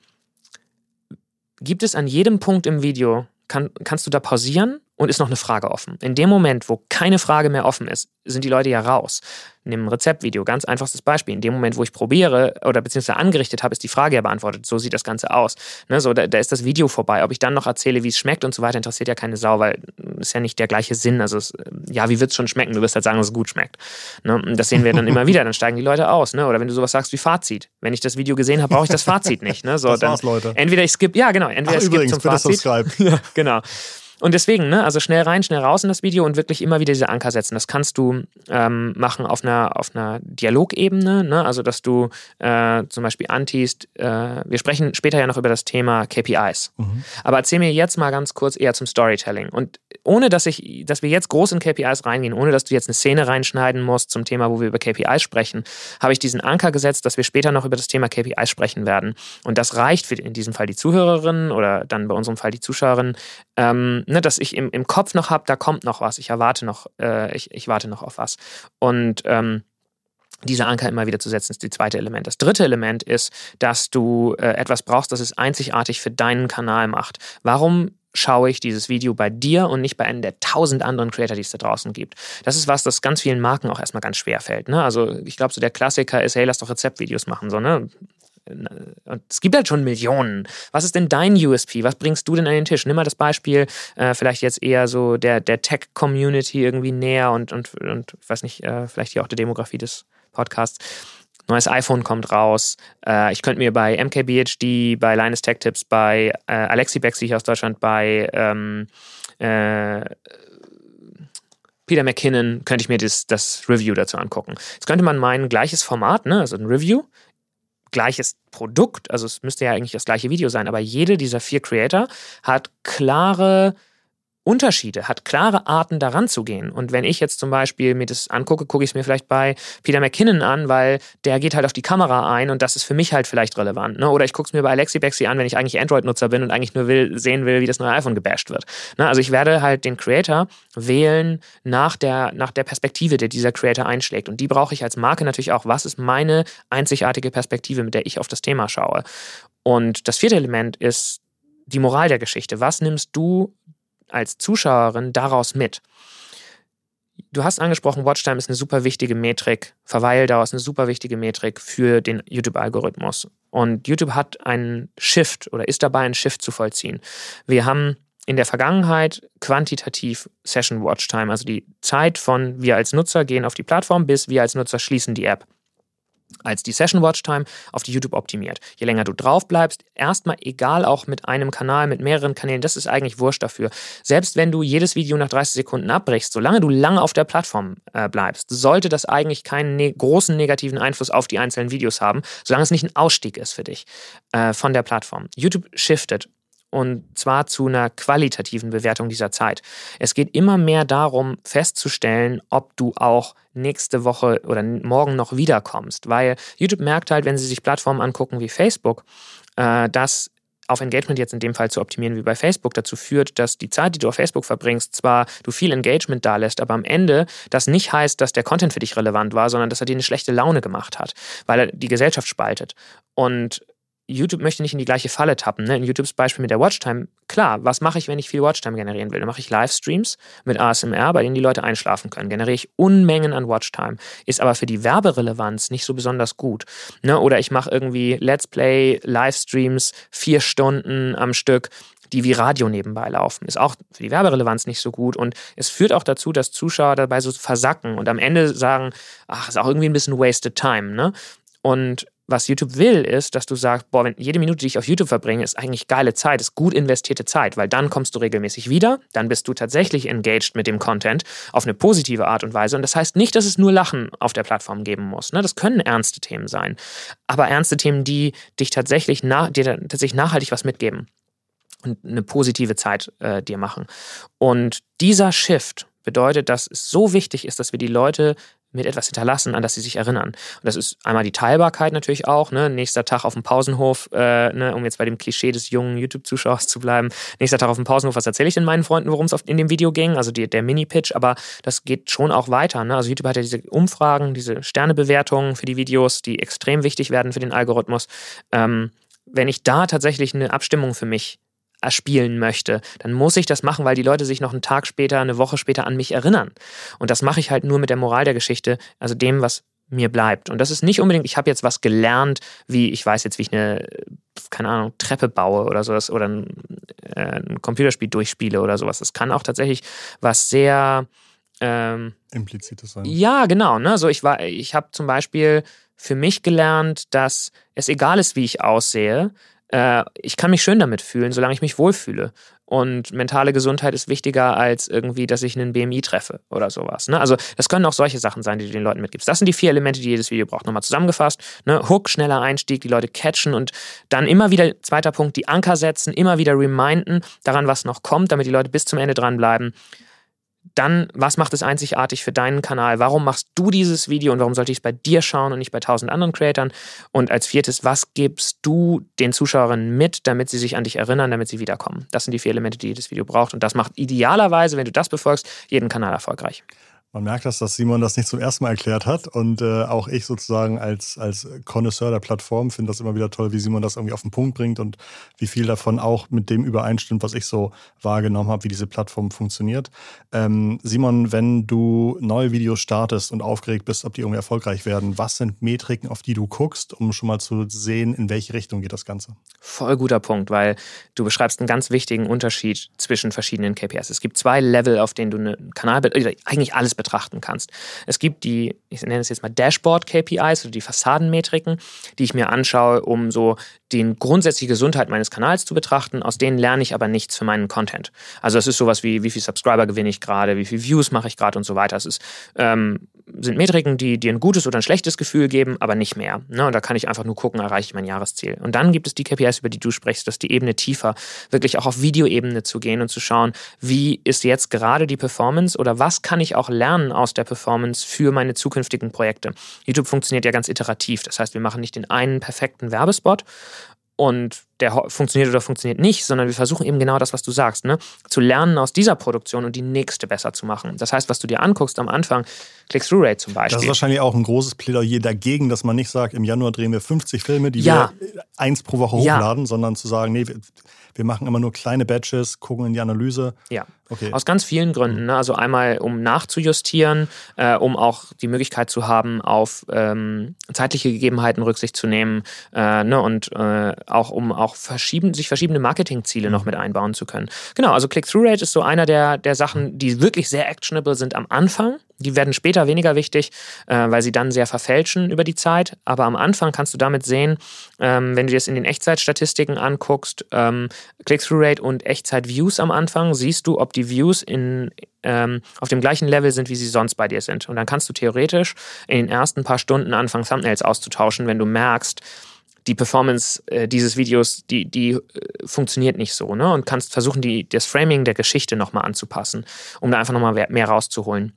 gibt es an jedem Punkt im Video, kann, kannst du da pausieren und ist noch eine Frage offen. In dem Moment, wo keine Frage mehr offen ist, sind die Leute ja raus. Nimm ein Rezeptvideo, ganz einfachstes Beispiel. In dem Moment, wo ich probiere oder beziehungsweise angerichtet habe, ist die Frage ja beantwortet. So sieht das Ganze aus. Ne, so, da, da, ist das Video vorbei. Ob ich dann noch erzähle, wie es schmeckt und so weiter, interessiert ja keine Sau, weil ist ja nicht der gleiche Sinn. Also, es, ja, wie wird es schon schmecken? Du wirst halt sagen, dass es gut schmeckt. Ne, das sehen wir dann immer wieder. Dann steigen die Leute aus. Ne? Oder wenn du sowas sagst wie Fazit. Wenn ich das Video gesehen habe, brauche ich das Fazit nicht. Ne? So, das dann, war's, Leute. Entweder ich skippe, ja, genau. Entweder Ach, ich skippe übrigens, zum bitte Fazit. subscribe. ja, genau. Und deswegen, ne, also schnell rein, schnell raus in das Video und wirklich immer wieder diese Anker setzen. Das kannst du ähm, machen auf einer, auf einer Dialogebene, ne? also dass du äh, zum Beispiel antiest, äh, wir sprechen später ja noch über das Thema KPIs. Mhm. Aber erzähl mir jetzt mal ganz kurz eher zum Storytelling. Und ohne dass ich, dass wir jetzt groß in KPIs reingehen, ohne dass du jetzt eine Szene reinschneiden musst zum Thema, wo wir über KPIs sprechen, habe ich diesen Anker gesetzt, dass wir später noch über das Thema KPIs sprechen werden. Und das reicht für in diesem Fall die Zuhörerinnen oder dann bei unserem Fall die Zuschauerinnen, ähm, ne, dass ich im, im Kopf noch habe, da kommt noch was, ich erwarte noch, äh, ich, ich warte noch auf was. Und ähm, diese Anker immer wieder zu setzen, ist die zweite Element. Das dritte Element ist, dass du äh, etwas brauchst, das es einzigartig für deinen Kanal macht. Warum schaue ich dieses Video bei dir und nicht bei einem der tausend anderen Creator, die es da draußen gibt. Das ist was, das ganz vielen Marken auch erstmal ganz schwer fällt. Ne? Also ich glaube, so der Klassiker ist, hey, lass doch Rezeptvideos machen. So, ne? Und es gibt halt schon Millionen. Was ist denn dein USP? Was bringst du denn an den Tisch? Nimm mal das Beispiel, äh, vielleicht jetzt eher so der, der Tech-Community irgendwie näher und, und, und ich weiß nicht, äh, vielleicht hier auch der Demografie des Podcasts. Neues iPhone kommt raus. Äh, ich könnte mir bei MKBHD, bei Linus Tech Tips, bei äh, Alexi Bexi aus Deutschland, bei ähm, äh, Peter McKinnon, könnte ich mir das, das Review dazu angucken. Jetzt könnte man meinen, gleiches Format, ne, also ein Review, gleiches Produkt, also es müsste ja eigentlich das gleiche Video sein, aber jede dieser vier Creator hat klare Unterschiede, hat klare Arten daran zu gehen. Und wenn ich jetzt zum Beispiel mir das angucke, gucke ich es mir vielleicht bei Peter McKinnon an, weil der geht halt auf die Kamera ein und das ist für mich halt vielleicht relevant. Ne? Oder ich gucke es mir bei Alexi Bexi an, wenn ich eigentlich Android-Nutzer bin und eigentlich nur will, sehen will, wie das neue iPhone gebasht wird. Ne? Also ich werde halt den Creator wählen nach der, nach der Perspektive, die dieser Creator einschlägt. Und die brauche ich als Marke natürlich auch. Was ist meine einzigartige Perspektive, mit der ich auf das Thema schaue? Und das vierte Element ist die Moral der Geschichte. Was nimmst du als Zuschauerin daraus mit? Du hast angesprochen, Watchtime ist eine super wichtige Metrik, Verweildauer ist eine super wichtige Metrik für den YouTube-Algorithmus. Und YouTube hat einen Shift oder ist dabei, einen Shift zu vollziehen. Wir haben in der Vergangenheit quantitativ Session Watchtime, also die Zeit von wir als Nutzer gehen auf die Plattform bis wir als Nutzer schließen die App als die Session Watchtime auf die YouTube optimiert. Je länger du drauf bleibst, erstmal egal auch mit einem Kanal, mit mehreren Kanälen, das ist eigentlich wurscht dafür. Selbst wenn du jedes Video nach 30 Sekunden abbrichst, solange du lange auf der Plattform äh, bleibst, sollte das eigentlich keinen ne großen negativen Einfluss auf die einzelnen Videos haben, solange es nicht ein Ausstieg ist für dich äh, von der Plattform. YouTube shiftet und zwar zu einer qualitativen Bewertung dieser Zeit. Es geht immer mehr darum, festzustellen, ob du auch nächste Woche oder morgen noch wiederkommst, weil YouTube merkt halt, wenn sie sich Plattformen angucken wie Facebook, äh, dass auf Engagement jetzt in dem Fall zu optimieren wie bei Facebook dazu führt, dass die Zeit, die du auf Facebook verbringst, zwar du viel Engagement da lässt, aber am Ende das nicht heißt, dass der Content für dich relevant war, sondern dass er dir eine schlechte Laune gemacht hat, weil er die Gesellschaft spaltet. Und YouTube möchte nicht in die gleiche Falle tappen. Ne? In YouTubes Beispiel mit der Watchtime, klar, was mache ich, wenn ich viel Watchtime generieren will? Dann mache ich Livestreams mit ASMR, bei denen die Leute einschlafen können. Generiere ich Unmengen an Watchtime. Ist aber für die Werberelevanz nicht so besonders gut. Ne? Oder ich mache irgendwie Let's Play, Livestreams, vier Stunden am Stück die wie Radio nebenbei laufen. Ist auch für die Werberelevanz nicht so gut und es führt auch dazu, dass Zuschauer dabei so versacken und am Ende sagen, ach, ist auch irgendwie ein bisschen wasted time, ne? Und was YouTube will, ist, dass du sagst, boah, wenn jede Minute, die ich auf YouTube verbringe, ist eigentlich geile Zeit, ist gut investierte Zeit, weil dann kommst du regelmäßig wieder, dann bist du tatsächlich engaged mit dem Content auf eine positive Art und Weise. Und das heißt nicht, dass es nur Lachen auf der Plattform geben muss. Ne? Das können ernste Themen sein, aber ernste Themen, die dich tatsächlich, na, dir tatsächlich nachhaltig was mitgeben und eine positive Zeit äh, dir machen. Und dieser Shift bedeutet, dass es so wichtig ist, dass wir die Leute mit etwas hinterlassen, an das sie sich erinnern. Und das ist einmal die Teilbarkeit natürlich auch, ne? nächster Tag auf dem Pausenhof, äh, ne? um jetzt bei dem Klischee des jungen YouTube-Zuschauers zu bleiben, nächster Tag auf dem Pausenhof, was erzähle ich denn meinen Freunden, worum es in dem Video ging, also die, der Mini-Pitch, aber das geht schon auch weiter. Ne? Also YouTube hat ja diese Umfragen, diese Sternebewertungen für die Videos, die extrem wichtig werden für den Algorithmus. Ähm, wenn ich da tatsächlich eine Abstimmung für mich erspielen möchte, dann muss ich das machen, weil die Leute sich noch einen Tag später, eine Woche später an mich erinnern. Und das mache ich halt nur mit der Moral der Geschichte, also dem, was mir bleibt. Und das ist nicht unbedingt, ich habe jetzt was gelernt, wie ich weiß jetzt, wie ich eine, keine Ahnung, Treppe baue oder sowas oder ein, äh, ein Computerspiel durchspiele oder sowas. Das kann auch tatsächlich was sehr ähm, implizites sein. Ja, genau. Ne? So ich war, ich habe zum Beispiel für mich gelernt, dass es egal ist, wie ich aussehe, äh, ich kann mich schön damit fühlen, solange ich mich wohlfühle. Und mentale Gesundheit ist wichtiger als irgendwie, dass ich einen BMI treffe oder sowas. Ne? Also das können auch solche Sachen sein, die du den Leuten mitgibst. Das sind die vier Elemente, die jedes Video braucht. Nochmal zusammengefasst. Ne? Hook, schneller Einstieg, die Leute catchen und dann immer wieder, zweiter Punkt, die Anker setzen, immer wieder reminden daran, was noch kommt, damit die Leute bis zum Ende dranbleiben. Dann, was macht es einzigartig für deinen Kanal? Warum machst du dieses Video und warum sollte ich es bei dir schauen und nicht bei tausend anderen Creatoren? Und als viertes, was gibst du den Zuschauerinnen mit, damit sie sich an dich erinnern, damit sie wiederkommen? Das sind die vier Elemente, die jedes Video braucht. Und das macht idealerweise, wenn du das befolgst, jeden Kanal erfolgreich. Man merkt das, dass Simon das nicht zum ersten Mal erklärt hat. Und äh, auch ich sozusagen als, als Connoisseur der Plattform finde das immer wieder toll, wie Simon das irgendwie auf den Punkt bringt und wie viel davon auch mit dem übereinstimmt, was ich so wahrgenommen habe, wie diese Plattform funktioniert. Ähm, Simon, wenn du neue Videos startest und aufgeregt bist, ob die irgendwie erfolgreich werden, was sind Metriken, auf die du guckst, um schon mal zu sehen, in welche Richtung geht das Ganze? Voll guter Punkt, weil du beschreibst einen ganz wichtigen Unterschied zwischen verschiedenen KPIs. Es gibt zwei Level, auf denen du einen Kanal, eigentlich alles betrachten kannst. Es gibt die, ich nenne es jetzt mal Dashboard-KPIs oder die Fassadenmetriken, die ich mir anschaue, um so die grundsätzliche Gesundheit meines Kanals zu betrachten. Aus denen lerne ich aber nichts für meinen Content. Also es ist sowas wie, wie viel Subscriber gewinne ich gerade, wie viel Views mache ich gerade und so weiter. Es ist, ähm, sind Metriken, die dir ein gutes oder ein schlechtes Gefühl geben, aber nicht mehr. Ne? Und da kann ich einfach nur gucken, erreiche ich mein Jahresziel. Und dann gibt es die KPIs, über die du sprichst, dass die Ebene tiefer, wirklich auch auf Videoebene zu gehen und zu schauen, wie ist jetzt gerade die Performance oder was kann ich auch lernen aus der Performance für meine zukünftigen Projekte. YouTube funktioniert ja ganz iterativ. Das heißt, wir machen nicht den einen perfekten Werbespot, und der funktioniert oder funktioniert nicht, sondern wir versuchen eben genau das, was du sagst, ne? zu lernen aus dieser Produktion und die nächste besser zu machen. Das heißt, was du dir anguckst am Anfang, Click-Through-Rate zum Beispiel. Das ist wahrscheinlich auch ein großes Plädoyer dagegen, dass man nicht sagt, im Januar drehen wir 50 Filme, die ja. wir eins pro Woche hochladen, ja. sondern zu sagen, nee, wir, machen immer nur kleine Batches, gucken in die Analyse. Ja. Okay. Aus ganz vielen Gründen. Ne? Also einmal, um nachzujustieren, äh, um auch die Möglichkeit zu haben, auf ähm, zeitliche Gegebenheiten Rücksicht zu nehmen äh, ne? und äh, auch um auch verschieben, sich verschiedene Marketingziele noch mit einbauen zu können. Genau, also Click-Through-Rate ist so einer der, der Sachen, die wirklich sehr actionable sind am Anfang. Die werden später weniger wichtig, äh, weil sie dann sehr verfälschen über die Zeit. Aber am Anfang kannst du damit sehen, ähm, wenn du dir das in den Echtzeitstatistiken anguckst, ähm, Click-Through-Rate und Echtzeit-Views am Anfang, siehst du, ob die Views in, ähm, auf dem gleichen Level sind, wie sie sonst bei dir sind. Und dann kannst du theoretisch in den ersten paar Stunden anfangen, Thumbnails auszutauschen, wenn du merkst, die Performance äh, dieses Videos, die, die äh, funktioniert nicht so, ne? Und kannst versuchen, die, das Framing der Geschichte nochmal anzupassen, um da einfach nochmal mehr rauszuholen.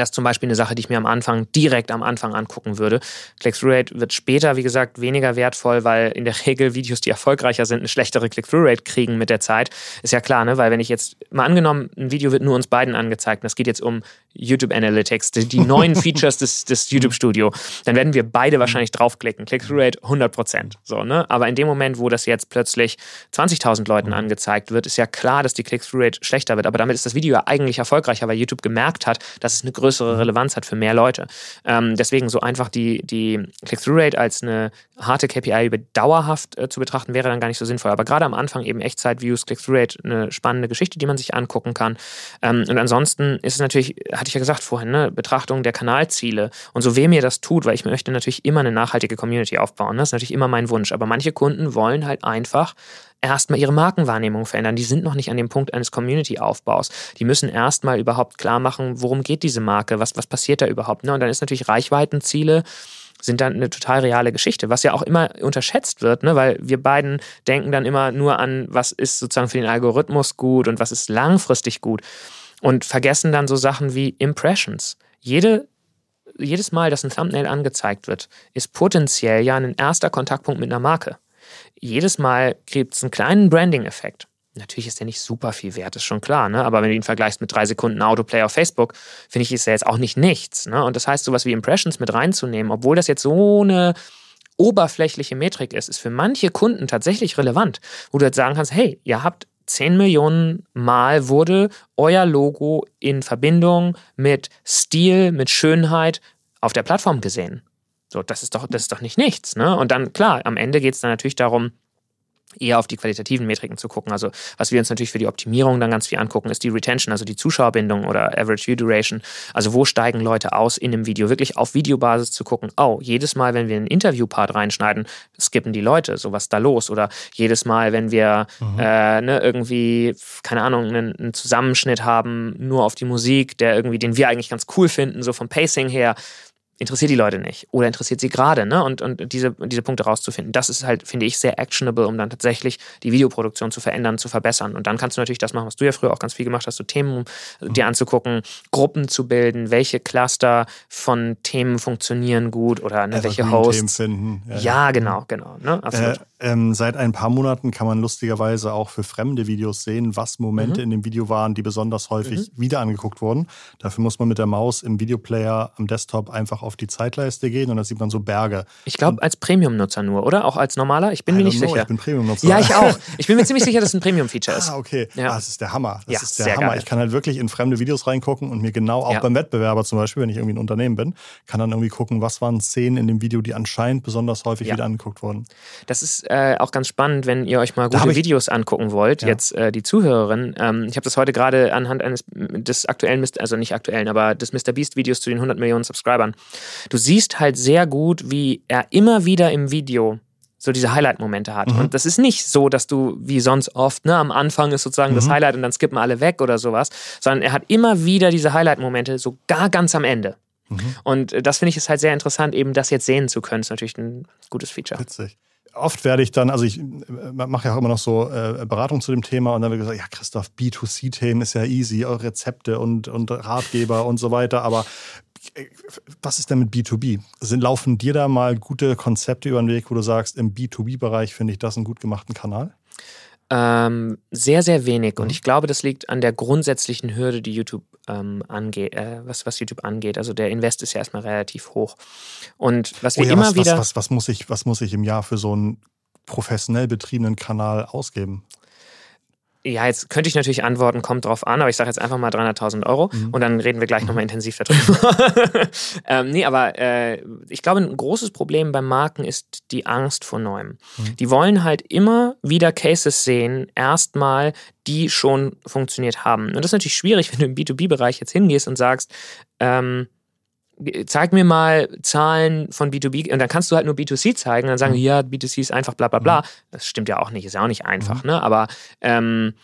Das ist zum Beispiel eine Sache, die ich mir am Anfang, direkt am Anfang angucken würde. Click-Through-Rate wird später, wie gesagt, weniger wertvoll, weil in der Regel Videos, die erfolgreicher sind, eine schlechtere Click-Through-Rate kriegen mit der Zeit. Ist ja klar, ne? Weil wenn ich jetzt, mal angenommen, ein Video wird nur uns beiden angezeigt, und das geht jetzt um YouTube Analytics, die, die neuen Features des, des YouTube-Studio, dann werden wir beide wahrscheinlich draufklicken. Click-Through-Rate 100 Prozent. So, ne? Aber in dem Moment, wo das jetzt plötzlich 20.000 Leuten angezeigt wird, ist ja klar, dass die Click-Through-Rate schlechter wird. Aber damit ist das Video ja eigentlich erfolgreicher, weil YouTube gemerkt hat, dass es eine größere Relevanz hat für mehr Leute. Ähm, deswegen so einfach die, die Click-Through-Rate als eine harte KPI über dauerhaft äh, zu betrachten, wäre dann gar nicht so sinnvoll. Aber gerade am Anfang eben Echtzeit-Views, Click-Through-Rate, eine spannende Geschichte, die man sich angucken kann. Ähm, und ansonsten ist es natürlich, hatte ich ja gesagt vorhin, ne, Betrachtung der Kanalziele. Und so weh mir das tut, weil ich möchte natürlich immer eine nachhaltige Community aufbauen. Das ist natürlich immer mein Wunsch. Aber manche Kunden wollen halt einfach erstmal ihre Markenwahrnehmung verändern. Die sind noch nicht an dem Punkt eines Community-Aufbaus. Die müssen erstmal überhaupt klar machen, worum geht diese Marke, was, was passiert da überhaupt. Ne? Und dann ist natürlich Reichweitenziele sind dann eine total reale Geschichte, was ja auch immer unterschätzt wird, ne? weil wir beiden denken dann immer nur an, was ist sozusagen für den Algorithmus gut und was ist langfristig gut und vergessen dann so Sachen wie Impressions. Jede jedes Mal, dass ein Thumbnail angezeigt wird, ist potenziell ja ein erster Kontaktpunkt mit einer Marke jedes Mal gibt es einen kleinen Branding-Effekt. Natürlich ist der nicht super viel wert, ist schon klar, ne? aber wenn du ihn vergleichst mit drei Sekunden Autoplay auf Facebook, finde ich, ist er jetzt auch nicht nichts. Ne? Und das heißt, sowas wie Impressions mit reinzunehmen, obwohl das jetzt so eine oberflächliche Metrik ist, ist für manche Kunden tatsächlich relevant, wo du jetzt sagen kannst, hey, ihr habt 10 Millionen Mal wurde euer Logo in Verbindung mit Stil, mit Schönheit auf der Plattform gesehen. So, das ist doch, das ist doch nicht nichts. Ne? Und dann, klar, am Ende geht es dann natürlich darum, eher auf die qualitativen Metriken zu gucken. Also was wir uns natürlich für die Optimierung dann ganz viel angucken, ist die Retention, also die Zuschauerbindung oder Average View Duration. Also wo steigen Leute aus in einem Video? Wirklich auf Videobasis zu gucken, oh, jedes Mal, wenn wir einen Interviewpart reinschneiden, skippen die Leute, so was da los? Oder jedes Mal, wenn wir mhm. äh, ne, irgendwie, keine Ahnung, einen, einen Zusammenschnitt haben, nur auf die Musik, der irgendwie, den wir eigentlich ganz cool finden, so vom Pacing her, interessiert die Leute nicht oder interessiert sie gerade, ne? Und, und diese, diese Punkte rauszufinden, das ist halt, finde ich, sehr actionable, um dann tatsächlich die Videoproduktion zu verändern, zu verbessern. Und dann kannst du natürlich das machen, was du ja früher auch ganz viel gemacht hast, so Themen mhm. dir anzugucken, Gruppen zu bilden, welche Cluster von Themen funktionieren gut oder ne, welche Hosts. Themen finden. Ja, ja, genau, genau. Ne? Absolut. Äh, ähm, seit ein paar Monaten kann man lustigerweise auch für fremde Videos sehen, was Momente mhm. in dem Video waren, die besonders häufig mhm. wieder angeguckt wurden. Dafür muss man mit der Maus im Videoplayer am Desktop einfach auf die Zeitleiste gehen und da sieht man so Berge. Ich glaube, als Premium-Nutzer nur, oder? Auch als normaler? Ich bin mir nicht know, sicher. Ich bin Premium-Nutzer. Ja, ich auch. Ich bin mir ziemlich sicher, dass es ein Premium-Feature ist. Ah, okay. Ja. Ah, das ist der Hammer. Das ja, ist der Hammer. Geil. Ich kann halt wirklich in fremde Videos reingucken und mir genau auch ja. beim Wettbewerber zum Beispiel, wenn ich irgendwie ein Unternehmen bin, kann dann irgendwie gucken, was waren Szenen in dem Video, die anscheinend besonders häufig ja. wieder angeguckt wurden. Das ist äh, auch ganz spannend, wenn ihr euch mal gute Videos angucken wollt. Jetzt äh, die Zuhörerin. Ähm, ich habe das heute gerade anhand eines des aktuellen, also nicht aktuellen, aber des Mr. Beast Videos zu den 100 Millionen Subscribern. Du siehst halt sehr gut, wie er immer wieder im Video so diese Highlight-Momente hat. Mhm. Und das ist nicht so, dass du wie sonst oft, ne, am Anfang ist sozusagen mhm. das Highlight und dann skippen alle weg oder sowas, sondern er hat immer wieder diese Highlight-Momente, sogar ganz am Ende. Mhm. Und äh, das finde ich ist halt sehr interessant, eben das jetzt sehen zu können. Das ist natürlich ein gutes Feature. Witzig oft werde ich dann, also ich äh, mache ja auch immer noch so äh, Beratung zu dem Thema und dann wird gesagt, ja Christoph, B2C-Themen ist ja easy, Rezepte und, und Ratgeber und so weiter, aber was ist denn mit B2B? Sind, laufen dir da mal gute Konzepte über den Weg, wo du sagst, im B2B-Bereich finde ich das einen gut gemachten Kanal? Ähm, sehr, sehr wenig. Und mhm. ich glaube, das liegt an der grundsätzlichen Hürde, die YouTube ähm, angeht, äh, was, was YouTube angeht. Also der Invest ist ja erstmal relativ hoch. Und was wir oh ja, immer was, wieder. Was, was, was, muss ich, was muss ich im Jahr für so einen professionell betriebenen Kanal ausgeben? Ja, jetzt könnte ich natürlich antworten, kommt drauf an, aber ich sage jetzt einfach mal 300.000 Euro mhm. und dann reden wir gleich mhm. nochmal intensiv darüber. ähm, nee, aber äh, ich glaube, ein großes Problem bei Marken ist die Angst vor Neuem. Mhm. Die wollen halt immer wieder Cases sehen, erstmal, die schon funktioniert haben. Und das ist natürlich schwierig, wenn du im B2B-Bereich jetzt hingehst und sagst, ähm, zeig mir mal Zahlen von B2B und dann kannst du halt nur B2C zeigen und dann sagen, mhm. ja, B2C ist einfach bla bla bla. Mhm. Das stimmt ja auch nicht, ist ja auch nicht einfach, mhm. ne? Aber ähm,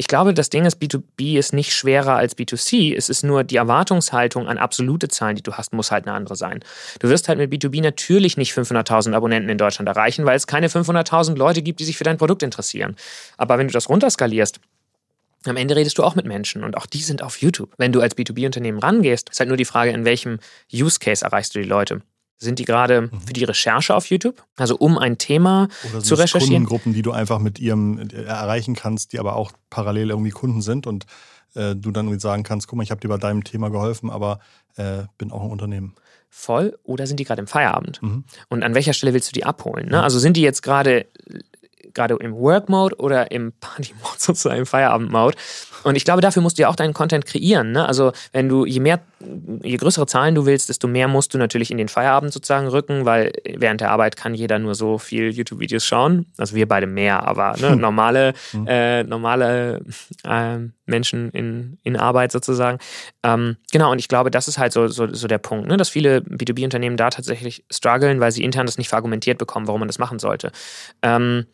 ich glaube, das Ding ist, B2B ist nicht schwerer als B2C. Es ist nur die Erwartungshaltung an absolute Zahlen, die du hast, muss halt eine andere sein. Du wirst halt mit B2B natürlich nicht 500.000 Abonnenten in Deutschland erreichen, weil es keine 500.000 Leute gibt, die sich für dein Produkt interessieren. Aber wenn du das runterskalierst, am Ende redest du auch mit Menschen und auch die sind auf YouTube. Wenn du als B2B-Unternehmen rangehst, ist halt nur die Frage, in welchem Use Case erreichst du die Leute. Sind die gerade mhm. für die Recherche auf YouTube? Also um ein Thema Oder zu recherchieren? Kundengruppen, die du einfach mit ihrem äh, erreichen kannst, die aber auch parallel irgendwie Kunden sind und äh, du dann irgendwie sagen kannst, guck mal, ich habe dir bei deinem Thema geholfen, aber äh, bin auch ein Unternehmen voll oder sind die gerade im Feierabend? Mhm. Und an welcher Stelle willst du die abholen? Ne? Also sind die jetzt gerade gerade im Work-Mode oder im Party-Mode, sozusagen im Feierabend-Mode. Und ich glaube, dafür musst du ja auch deinen Content kreieren. Ne? Also wenn du, je mehr, je größere Zahlen du willst, desto mehr musst du natürlich in den Feierabend sozusagen rücken, weil während der Arbeit kann jeder nur so viel YouTube-Videos schauen. Also wir beide mehr, aber ne, hm. normale, hm. äh, normale äh, Menschen in, in Arbeit sozusagen. Ähm, genau, und ich glaube, das ist halt so, so, so der Punkt, ne? dass viele B2B-Unternehmen da tatsächlich strugglen, weil sie intern das nicht verargumentiert bekommen, warum man das machen sollte. Ähm,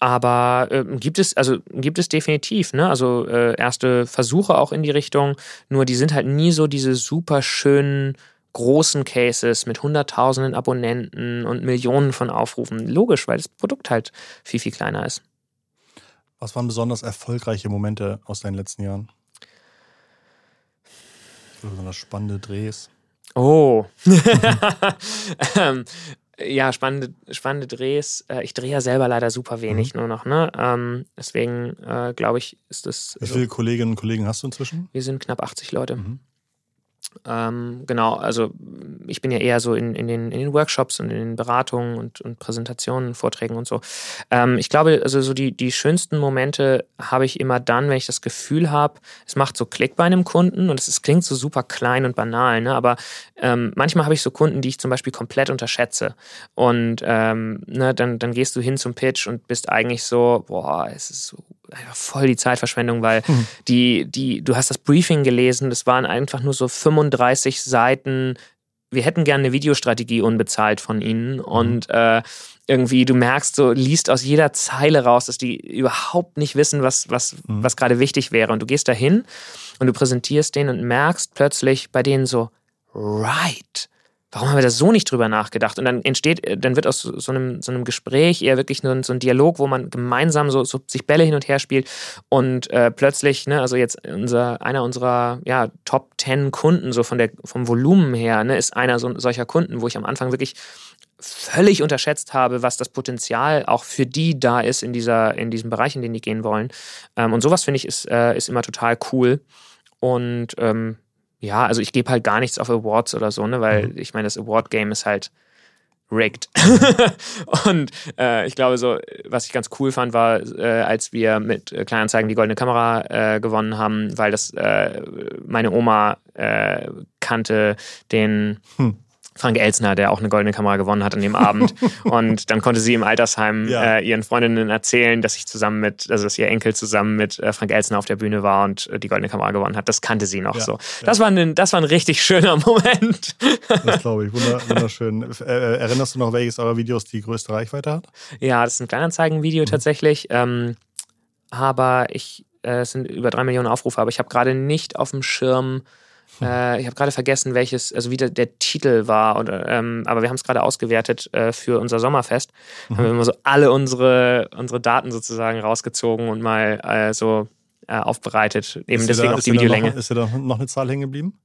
aber äh, gibt es, also gibt es definitiv, ne? Also äh, erste Versuche auch in die Richtung, nur die sind halt nie so diese super schönen großen Cases mit hunderttausenden Abonnenten und Millionen von Aufrufen. Logisch, weil das Produkt halt viel, viel kleiner ist. Was waren besonders erfolgreiche Momente aus deinen letzten Jahren? Besonders spannende Drehs. Oh. ähm, ja, spannende, spannende Drehs. Äh, ich drehe ja selber leider super wenig mhm. nur noch, ne? Ähm, deswegen äh, glaube ich, ist das. Wie viele so. Kolleginnen und Kollegen hast du inzwischen? Wir sind knapp 80 Leute. Mhm. Ähm, genau, also ich bin ja eher so in, in, den, in den Workshops und in den Beratungen und, und Präsentationen, Vorträgen und so. Ähm, ich glaube, also so die, die schönsten Momente habe ich immer dann, wenn ich das Gefühl habe, es macht so Klick bei einem Kunden und es ist, klingt so super klein und banal, ne? aber ähm, manchmal habe ich so Kunden, die ich zum Beispiel komplett unterschätze. Und ähm, ne, dann, dann gehst du hin zum Pitch und bist eigentlich so, boah, es ist so voll die Zeitverschwendung, weil mhm. die, die, du hast das Briefing gelesen, das waren einfach nur so 35 Seiten. Wir hätten gerne eine Videostrategie unbezahlt von ihnen mhm. und äh, irgendwie, du merkst, so liest aus jeder Zeile raus, dass die überhaupt nicht wissen, was, was, mhm. was gerade wichtig wäre. Und du gehst dahin und du präsentierst denen und merkst plötzlich bei denen so, right warum haben wir da so nicht drüber nachgedacht? Und dann entsteht, äh, dann wird aus so einem, so einem Gespräch eher wirklich nur so ein Dialog, wo man gemeinsam so, so sich Bälle hin und her spielt und äh, plötzlich, ne, also jetzt unser, einer unserer ja, Top 10 Kunden, so von der, vom Volumen her, ne, ist einer so, solcher Kunden, wo ich am Anfang wirklich völlig unterschätzt habe, was das Potenzial auch für die da ist in, dieser, in diesem Bereich, in den die gehen wollen. Ähm, und sowas finde ich ist, äh, ist immer total cool. Und ähm, ja, also ich gebe halt gar nichts auf Awards oder so, ne, weil mhm. ich meine, das Award-Game ist halt rigged. und äh, ich glaube, so, was ich ganz cool fand, war, äh, als wir mit äh, Kleinanzeigen die goldene Kamera äh, gewonnen haben, weil das äh, meine Oma äh, kannte den. Hm Frank Elsner, der auch eine goldene Kamera gewonnen hat an dem Abend. und dann konnte sie im Altersheim ja. äh, ihren Freundinnen erzählen, dass ich zusammen mit, also dass ihr Enkel zusammen mit äh, Frank Elsner auf der Bühne war und äh, die goldene Kamera gewonnen hat. Das kannte sie noch ja, so. Das, war ein, das war ein richtig schöner Moment. das glaube ich. wunderschön. Äh, äh, erinnerst du noch, welches eurer Videos die größte Reichweite hat? Ja, das ist ein Kleinanzeigenvideo mhm. tatsächlich. Ähm, aber ich, äh, es sind über drei Millionen Aufrufe, aber ich habe gerade nicht auf dem Schirm, äh, ich habe gerade vergessen, welches, also wie der, der Titel war, oder, ähm, aber wir haben es gerade ausgewertet äh, für unser Sommerfest. Mhm. Haben wir immer so alle unsere, unsere Daten sozusagen rausgezogen und mal äh, so äh, aufbereitet. Eben ist deswegen da, auch die Videolänge. Noch, ist da noch eine Zahl hängen geblieben?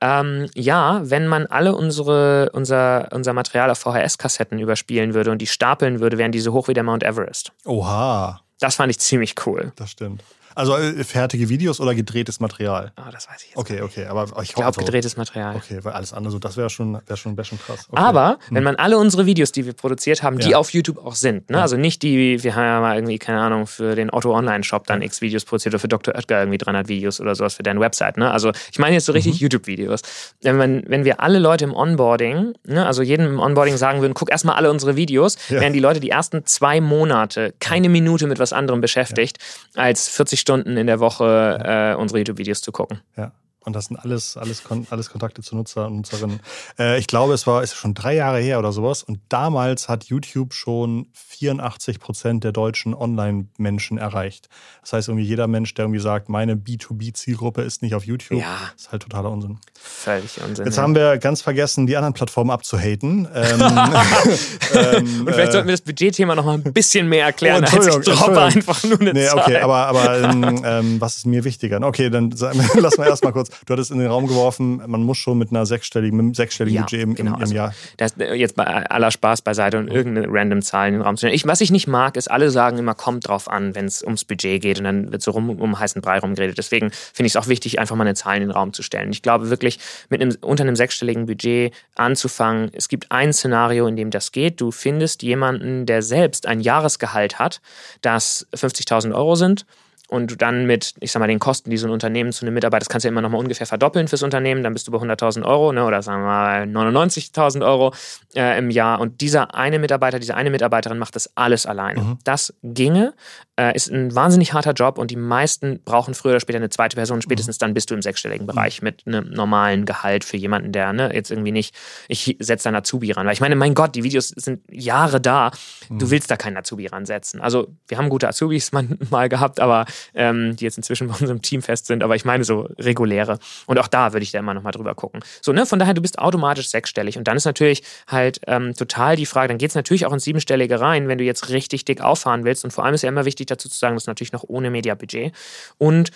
Ähm, ja, wenn man alle unsere, unser, unser Material auf VHS-Kassetten überspielen würde und die stapeln würde, wären die so hoch wie der Mount Everest. Oha. Das fand ich ziemlich cool. Das stimmt. Also äh, fertige Videos oder gedrehtes Material? Oh, das weiß ich jetzt Okay, nicht. okay, aber ich, Ich glaube, gedrehtes Material. Okay, weil alles andere, so, das wäre schon, wär schon, wär schon krass. Okay. Aber Hm. wenn man alle unsere Videos, die wir produziert haben, die Ja. auf YouTube auch sind, ne? also nicht die, wir haben ja mal irgendwie, keine Ahnung, für den Otto Online-Shop dann x Videos produziert oder für Dr. Oetker irgendwie 300 Videos oder sowas für deren Website. Ne? Also ich meine jetzt so richtig Mhm. YouTube-Videos. Wenn, man, wenn wir alle Leute im Onboarding, ne? also jedem im Onboarding sagen würden, guck erstmal alle unsere Videos, Ja. wären die Leute die ersten zwei Monate keine Minute mit was anderem beschäftigt, als 40 Stunden in der Woche äh, unsere YouTube-Videos zu gucken. Ja. Und das sind alles, alles, alles Kontakte zu Nutzer und Nutzerinnen. Äh, ich glaube, es war ist schon drei Jahre her oder sowas. Und damals hat YouTube schon 84 Prozent der deutschen Online-Menschen erreicht. Das heißt, irgendwie jeder Mensch, der irgendwie sagt, meine B2B-Zielgruppe ist nicht auf YouTube, Ja. ist halt totaler Unsinn. Völlig Unsinn. Jetzt ja. haben wir ganz vergessen, die anderen Plattformen abzuhaten. Ähm, ähm, Und vielleicht sollten wir das Budgetthema noch mal ein bisschen mehr erklären, Oh, als ich droppe einfach nur eine Nee, Zahl. okay, aber, aber ähm, ähm, was ist mir wichtiger? Okay, dann lass mal erstmal kurz. Du hattest in den Raum geworfen, man muss schon mit einer sechsstelligen, mit einem sechsstelligen Budget im, genau, im, im also Jahr. Das, äh, jetzt bei aller Spaß beiseite und irgendeine random Zahl in den Raum zu stellen. Ich, was ich nicht mag, ist, alle sagen immer, kommt drauf an, wenn es ums Budget geht und dann wird so rum, um heißen Brei rumgeredet. Deswegen finde ich es auch wichtig, einfach mal eine Zahl in den Raum zu stellen. Ich glaube wirklich, mit einem, unter einem sechsstelligen Budget anzufangen. Es gibt ein Szenario, in dem das geht. Du findest jemanden, der selbst ein Jahresgehalt hat, das 50.000 Euro sind und du dann mit, ich sag mal, den Kosten, die so ein Unternehmen zu einem Mitarbeiter, das kannst du ja immer noch mal ungefähr verdoppeln fürs Unternehmen, dann bist du bei 100.000 Euro ne, oder sagen wir mal 99.000 Euro äh, im Jahr. Und dieser eine Mitarbeiter, diese eine Mitarbeiterin macht das alles alleine. Das ginge, äh, ist ein wahnsinnig harter Job und die meisten brauchen früher oder später eine zweite Person. Spätestens dann bist du im sechsstelligen Bereich mit einem normalen Gehalt für jemanden, der ne, jetzt irgendwie nicht, ich setze einen Azubi ran. Weil ich meine, mein Gott, die Videos sind Jahre da. Du willst da keinen Azubi ransetzen. Also wir haben gute Azubis mal gehabt, aber ähm, die jetzt inzwischen bei unserem Team fest sind. Aber ich meine so reguläre. Und auch da würde ich da immer noch mal drüber gucken. So, ne, von daher, du bist automatisch sechsstellig. Und dann ist natürlich halt ähm, total die Frage, dann geht es natürlich auch ins Siebenstellige rein, wenn du jetzt richtig dick auffahren willst. Und vor allem ist ja immer wichtig dazu zu sagen, das ist natürlich noch ohne Media-Budget. Und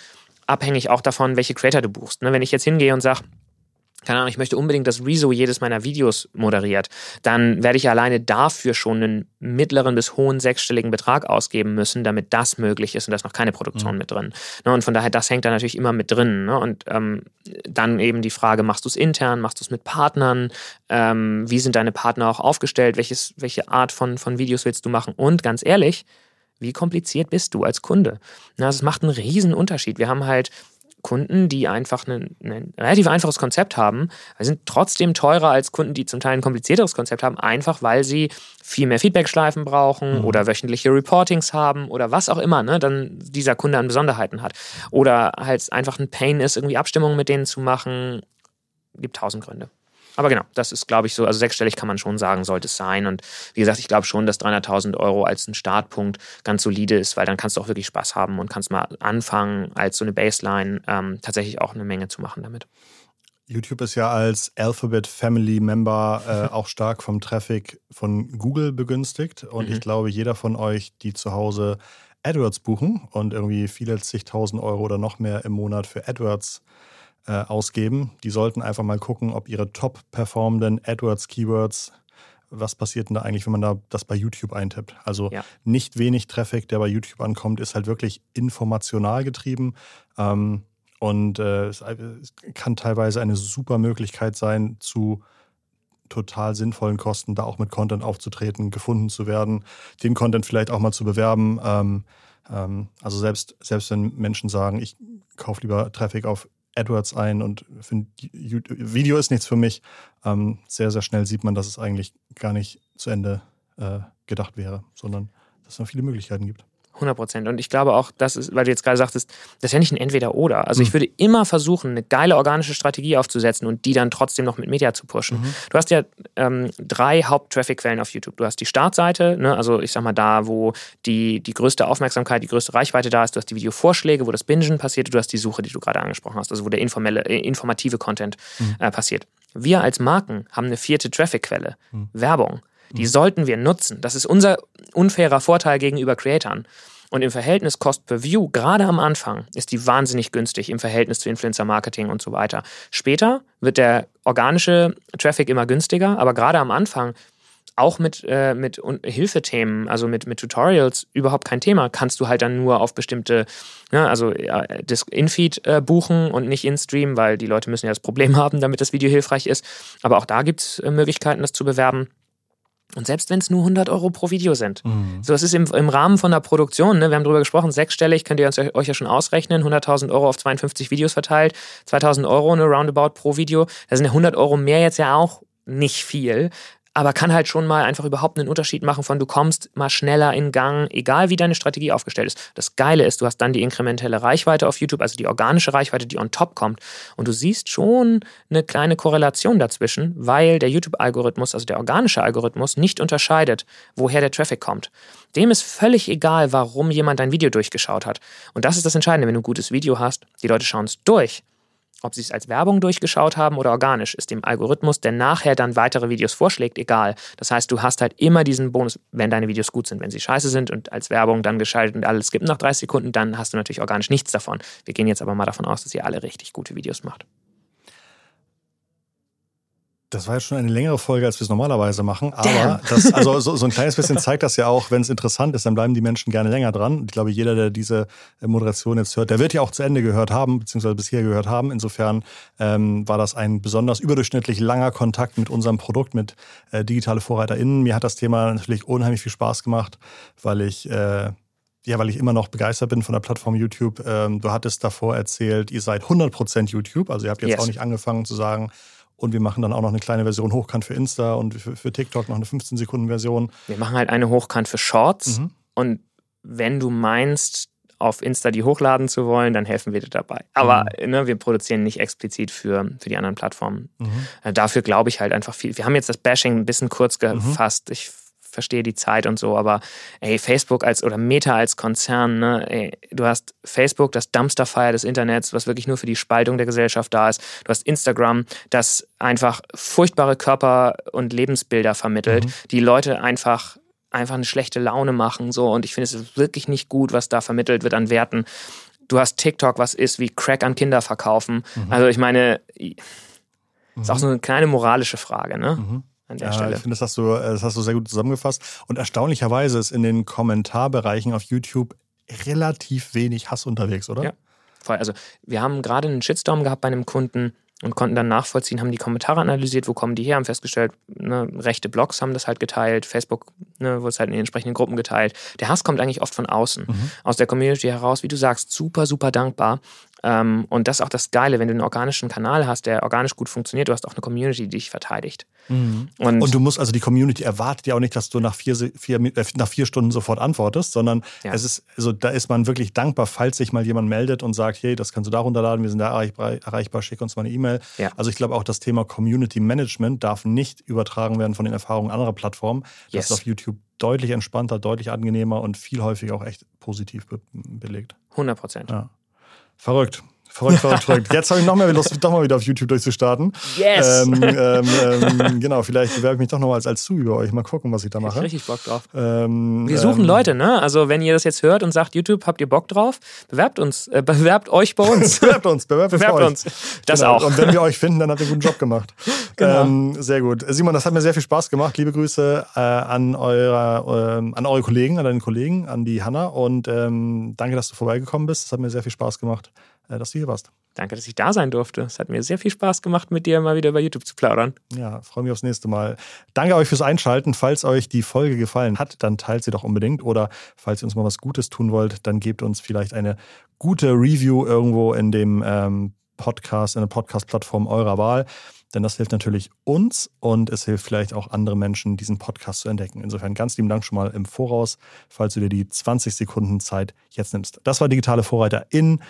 abhängig auch davon, welche Creator du buchst. Ne, wenn ich jetzt hingehe und sage, keine Ahnung, ich möchte unbedingt, dass Rezo jedes meiner Videos moderiert, dann werde ich alleine dafür schon einen mittleren bis hohen sechsstelligen Betrag ausgeben müssen, damit das möglich ist und da ist noch keine Produktion mit drin. Ne, und von daher, das hängt da natürlich immer mit drin. Ne? Und ähm, dann eben die Frage, machst du es intern, machst du es mit Partnern, ähm, wie sind deine Partner auch aufgestellt, welches, welche Art von, von Videos willst du machen? Und ganz ehrlich, wie kompliziert bist du als Kunde? Na, das macht einen riesen Unterschied. Wir haben halt Kunden, die einfach ein, ein relativ einfaches Konzept haben, sind trotzdem teurer als Kunden, die zum Teil ein komplizierteres Konzept haben, einfach weil sie viel mehr Feedbackschleifen brauchen oder wöchentliche Reportings haben oder was auch immer, ne, dann dieser Kunde an Besonderheiten hat. Oder halt einfach ein Pain ist, irgendwie Abstimmungen mit denen zu machen. Gibt tausend Gründe. Aber genau, das ist, glaube ich, so, also sechsstellig kann man schon sagen, sollte es sein. Und wie gesagt, ich glaube schon, dass 300.000 Euro als ein Startpunkt ganz solide ist, weil dann kannst du auch wirklich Spaß haben und kannst mal anfangen, als so eine Baseline ähm, tatsächlich auch eine Menge zu machen damit. YouTube ist ja als Alphabet Family Member äh, auch stark vom Traffic von Google begünstigt. Und Mhm. ich glaube, jeder von euch, die zu Hause AdWords buchen und irgendwie viele zigtausend Euro oder noch mehr im Monat für AdWords äh, ausgeben, die sollten einfach mal gucken, ob ihre top performenden AdWords-Keywords, was passiert denn da eigentlich, wenn man da das bei YouTube eintippt? Also Ja. nicht wenig Traffic, der bei YouTube ankommt, ist halt wirklich informational getrieben. Ähm, und äh, es es kann teilweise eine super Möglichkeit sein, zu total sinnvollen Kosten da auch mit Content aufzutreten, gefunden zu werden, den Content vielleicht auch mal zu bewerben. Ähm, ähm, also selbst, selbst wenn Menschen sagen, ich kaufe lieber Traffic auf AdWords ein und finde, Video ist nichts für mich, ähm, sehr, sehr schnell sieht man, dass es eigentlich gar nicht zu Ende äh, gedacht wäre, sondern dass es dann viele Möglichkeiten gibt. 100 Prozent. Und ich glaube auch, das ist, weil du jetzt gerade sagtest, das ist ja nicht ein Entweder-Oder. Also ich würde immer versuchen, eine geile organische Strategie aufzusetzen und die dann trotzdem noch mit Media zu pushen. Du hast ja ähm, drei Haupt-Traffic-Quellen auf YouTube. Du hast die Startseite, ne? also ich sag mal da, wo die, die größte Aufmerksamkeit, die größte Reichweite da ist. Du hast die Videovorschläge, wo das Bingen passiert. und Du hast die Suche, die du gerade angesprochen hast, also wo der informelle, äh, informative Content äh, passiert. Wir als Marken haben eine vierte Traffic-Quelle, Werbung. Die sollten wir nutzen. Das ist unser unfairer Vorteil gegenüber Creatoren. Und im Verhältnis Cost per View, gerade am Anfang, ist die wahnsinnig günstig im Verhältnis zu Influencer-Marketing und so weiter. Später wird der organische Traffic immer günstiger, aber gerade am Anfang auch mit, äh, mit Hilfethemen, also mit, mit Tutorials, überhaupt kein Thema. Kannst du halt dann nur auf bestimmte, ja, also ja, das Infeed äh, buchen und nicht in-Stream, weil die Leute müssen ja das Problem haben, damit das Video hilfreich ist. Aber auch da gibt es äh, Möglichkeiten, das zu bewerben. Und selbst wenn es nur 100 Euro pro Video sind. Mhm. So, das ist im, im Rahmen von der Produktion, ne? wir haben darüber gesprochen, sechsstellig, könnt ihr uns, euch ja schon ausrechnen, 100.000 Euro auf 52 Videos verteilt, 2.000 Euro eine Roundabout pro Video. Da sind ja 100 Euro mehr jetzt ja auch nicht viel aber kann halt schon mal einfach überhaupt einen Unterschied machen von du kommst mal schneller in Gang, egal wie deine Strategie aufgestellt ist. Das Geile ist, du hast dann die inkrementelle Reichweite auf YouTube, also die organische Reichweite, die on top kommt und du siehst schon eine kleine Korrelation dazwischen, weil der YouTube-Algorithmus, also der organische Algorithmus, nicht unterscheidet, woher der Traffic kommt. Dem ist völlig egal, warum jemand dein Video durchgeschaut hat. Und das ist das Entscheidende, wenn du ein gutes Video hast, die Leute schauen es durch ob sie es als Werbung durchgeschaut haben oder organisch, ist dem Algorithmus, der nachher dann weitere Videos vorschlägt, egal. Das heißt, du hast halt immer diesen Bonus, wenn deine Videos gut sind. Wenn sie scheiße sind und als Werbung dann geschaltet und alles gibt nach 30 Sekunden, dann hast du natürlich organisch nichts davon. Wir gehen jetzt aber mal davon aus, dass ihr alle richtig gute Videos macht. Das war jetzt schon eine längere Folge, als wir es normalerweise machen. Aber das, also so, so, ein kleines bisschen zeigt das ja auch, wenn es interessant ist, dann bleiben die Menschen gerne länger dran. Ich glaube, jeder, der diese äh, Moderation jetzt hört, der wird ja auch zu Ende gehört haben, beziehungsweise bisher gehört haben. Insofern ähm, war das ein besonders überdurchschnittlich langer Kontakt mit unserem Produkt, mit äh, digitale VorreiterInnen. Mir hat das Thema natürlich unheimlich viel Spaß gemacht, weil ich äh, ja, weil ich immer noch begeistert bin von der Plattform YouTube. Ähm, du hattest davor erzählt, ihr seid 100% YouTube, also ihr habt jetzt yes. auch nicht angefangen zu sagen, und wir machen dann auch noch eine kleine Version hochkant für Insta und für, für TikTok noch eine 15-Sekunden-Version. Wir machen halt eine hochkant für Shorts. Mhm. Und wenn du meinst, auf Insta die hochladen zu wollen, dann helfen wir dir dabei. Aber mhm. ne, wir produzieren nicht explizit für, für die anderen Plattformen. Mhm. Äh, dafür glaube ich halt einfach viel. Wir haben jetzt das Bashing ein bisschen kurz gefasst. Ich verstehe die Zeit und so, aber ey, Facebook als oder Meta als Konzern, ne, ey, du hast Facebook, das Dumpsterfire des Internets, was wirklich nur für die Spaltung der Gesellschaft da ist. Du hast Instagram, das einfach furchtbare Körper- und Lebensbilder vermittelt, mhm. die Leute einfach einfach eine schlechte Laune machen so und ich finde es wirklich nicht gut, was da vermittelt wird an Werten. Du hast TikTok, was ist wie Crack an Kinder verkaufen. Mhm. Also ich meine, ist auch so eine kleine moralische Frage, ne? Mhm an der ja, Stelle. Ich finde, das hast du, äh, das hast du sehr gut zusammengefasst. Und erstaunlicherweise ist in den Kommentarbereichen auf YouTube relativ wenig Hass unterwegs, oder? Ja, voll. Also wir haben gerade einen Shitstorm gehabt bei einem Kunden und konnten dann nachvollziehen, haben die Kommentare analysiert, wo kommen die her, haben festgestellt, ne, rechte Blogs haben das halt geteilt, Facebook ne, wurde es halt in den entsprechenden Gruppen geteilt. Der Hass kommt eigentlich oft von außen, mhm. aus der Community heraus, wie du sagst, super, super dankbar. Ähm, und das ist auch das Geile, wenn du einen organischen Kanal hast, der organisch gut funktioniert, du hast auch eine Community, die dich verteidigt. Mhm. Und, und, du musst, also die Community erwartet ja auch nicht, dass du nach vier, vier, äh, nach vier Stunden sofort antwortest, sondern ja. es ist, also da ist man wirklich dankbar, falls sich mal jemand meldet und sagt, hey, das kannst du da runterladen, wir sind da erreichbar, erreichbar schick uns mal eine E-Mail. Ja. Also ich glaube auch das Thema Community Management darf nicht übertragen werden von den Erfahrungen anderer Plattformen. Das yes. ist auf YouTube deutlich entspannter, deutlich angenehmer und viel häufiger auch echt positiv be belegt. 100 Prozent. Ja. Verrückt. Verrückt, verrückt, verrückt. Jetzt habe ich noch mehr Lust, doch mal wieder auf YouTube durchzustarten. Yes! Ähm, ähm, ähm, genau, vielleicht bewerbe ich mich doch noch mal als, als Zubi bei euch. Mal gucken, was ich da mache. Ich richtig Bock drauf. Ähm, Wir suchen ähm, Leute, ne? Also, wenn ihr das jetzt hört und sagt, YouTube, habt ihr Bock drauf? Bewerbt uns. Äh, bewerbt euch bei uns. bewerbt uns. Bewerbt, bewerbt uns. Das genau. auch. Und wenn wir euch finden, dann habt ihr einen guten Job gemacht. Genau. Ähm, sehr gut. Simon, das hat mir sehr viel Spaß gemacht. Liebe Grüße äh, an, eurer, äh, an eure Kollegen, an deine Kollegen, an die Hanna. Und danke, dass du vorbeigekommen bist. Das hat mir sehr viel Spaß gemacht. Äh, dass du hier warst. Danke, dass ich da sein durfte. Es hat mir sehr viel Spaß gemacht, mit dir mal wieder über YouTube zu plaudern. Ja, freue mich aufs nächste Mal. Danke euch fürs Einschalten. Falls euch die Folge gefallen hat, dann teilt sie doch unbedingt. Oder falls ihr uns mal was Gutes tun wollt, dann gebt uns vielleicht eine gute Review irgendwo in dem ähm, Podcast, in der Podcast-Plattform eurer Wahl. Denn das hilft natürlich uns und es hilft vielleicht auch andere Menschen, diesen Podcast zu entdecken. Insofern ganz lieben Dank schon mal im Voraus, falls du dir die 20 Sekunden Zeit jetzt nimmst. Das war Digitale Vorreiter in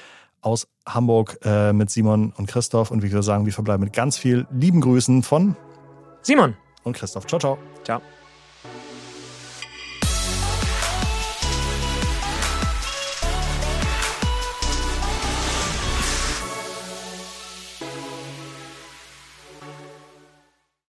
aus Hamburg äh, mit Simon und Christoph. Und wie wir sagen, wir verbleiben mit ganz viel lieben Grüßen von Simon und Christoph. Ciao, ciao. Ciao.